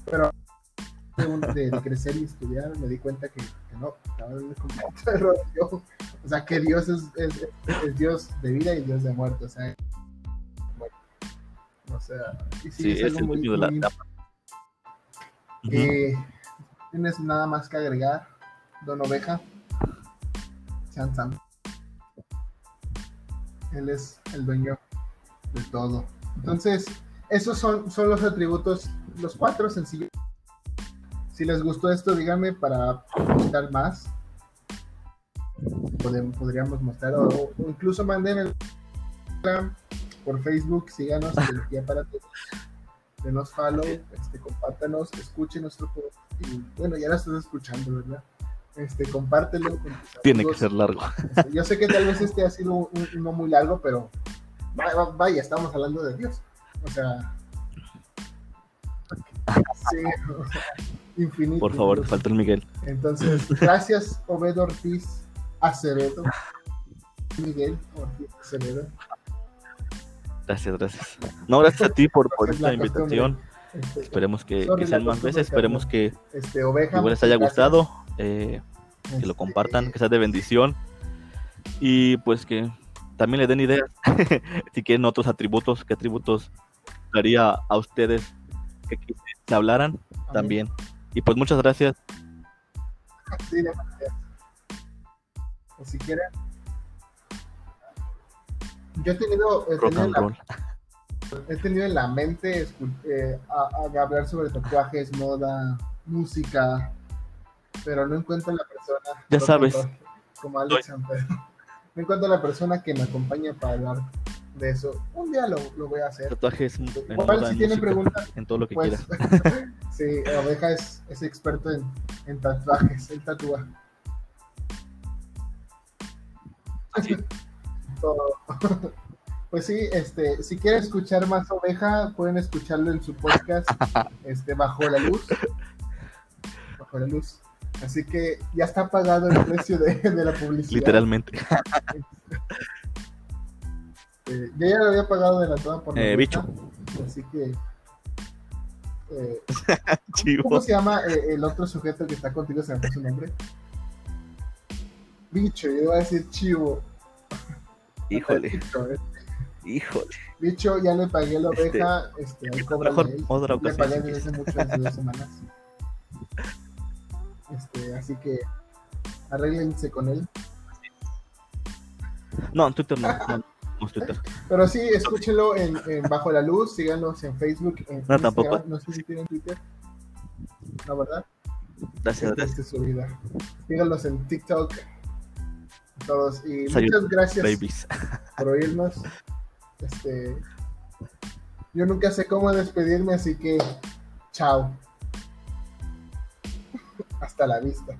pero de, de- de crecer y estudiar me di cuenta que, que no, estaba en un completo error. Yo, o sea, que Dios es, es, es Dios de vida y Dios de muerte, o sea, bueno, o sea, y sí, Sí, es es algo el muy, de la, muy- la- Eh, ¿Tienes nada más que agregar, Don Oveja? San Sam. Él es el dueño de todo. Entonces, esos son, son los atributos, los cuatro sencillos. Si les gustó esto, díganme para mostrar más. Podem- podríamos mostrar, o, incluso manden el por Facebook, síganos, para Todos. Denos follow, este, compártanos, escuchen nuestro podcast. Y bueno, ya lo estás escuchando, ¿verdad? Este, compártelo con Tiene que ser largo. Este, yo sé que tal vez este ha sido un, uno muy largo, pero vaya, vaya, estamos hablando de Dios. O sea, sí, o sea, infinito. Por favor, falta el Miguel. Entonces, gracias, Obed Ortiz Acevedo. Miguel Ortiz Acevedo. Gracias, gracias. No, gracias a ti por, por Es esta invitación. Este, Esperemos que, que sean más veces. Esperemos que este, Oveja. igual les haya gracias. gustado. eh, que lo Este, compartan, que sea de bendición. Y pues que también le den ideas. si quieren otros atributos, qué atributos daría a ustedes que quise- se hablaran amén. también. Y pues muchas gracias. Sí, demasiado. O si quieren. Yo he tenido, he tenido, en la, roll. he tenido en la mente eh, a- a hablar sobre tatuajes, moda, música, pero no encuentro la persona. Ya sabes. Como Alex San Pedro. No encuentro la persona que me acompañe para hablar de eso. Un día lo, lo voy a hacer. Tatuajes en Igual moda, si en tienen música, preguntas, en todo lo que pues quieras. sí, Oveja es, es experto en, en tatuajes, él tatúa. Así. todo. Pues sí, este, si quieren escuchar más oveja, pueden escucharlo en su podcast, este, bajo la luz. Bajo la luz. Así que ya está pagado el precio de, de la publicidad. Literalmente. Eh, yo ya lo había pagado de la toda por Eh, bicho. Así que. eh. ¿Cómo se llama eh, el otro sujeto que está contigo? Se me fue su nombre. Bicho, yo iba a decir chivo. Híjole, eh. híjole. Bicho, ya le pagué la Este, oveja. Este, cóbrale Mejor él. otra Le ocasión. pagué si desde hace mucho, desde dos semanas. Este, así que arréglense con él. No, en Twitter no. No, no Twitter. Pero sí, escúchenlo en, en Bajo la Luz, síganos en Facebook, en No, Instagram, tampoco. no sé si tienen Twitter. La verdad, Gracias, gracias. es su vida. Síganos en TikTok. Todos. Y muchas gracias Babies. por oírnos. Este, yo nunca sé cómo despedirme, así que chao. Hasta la vista.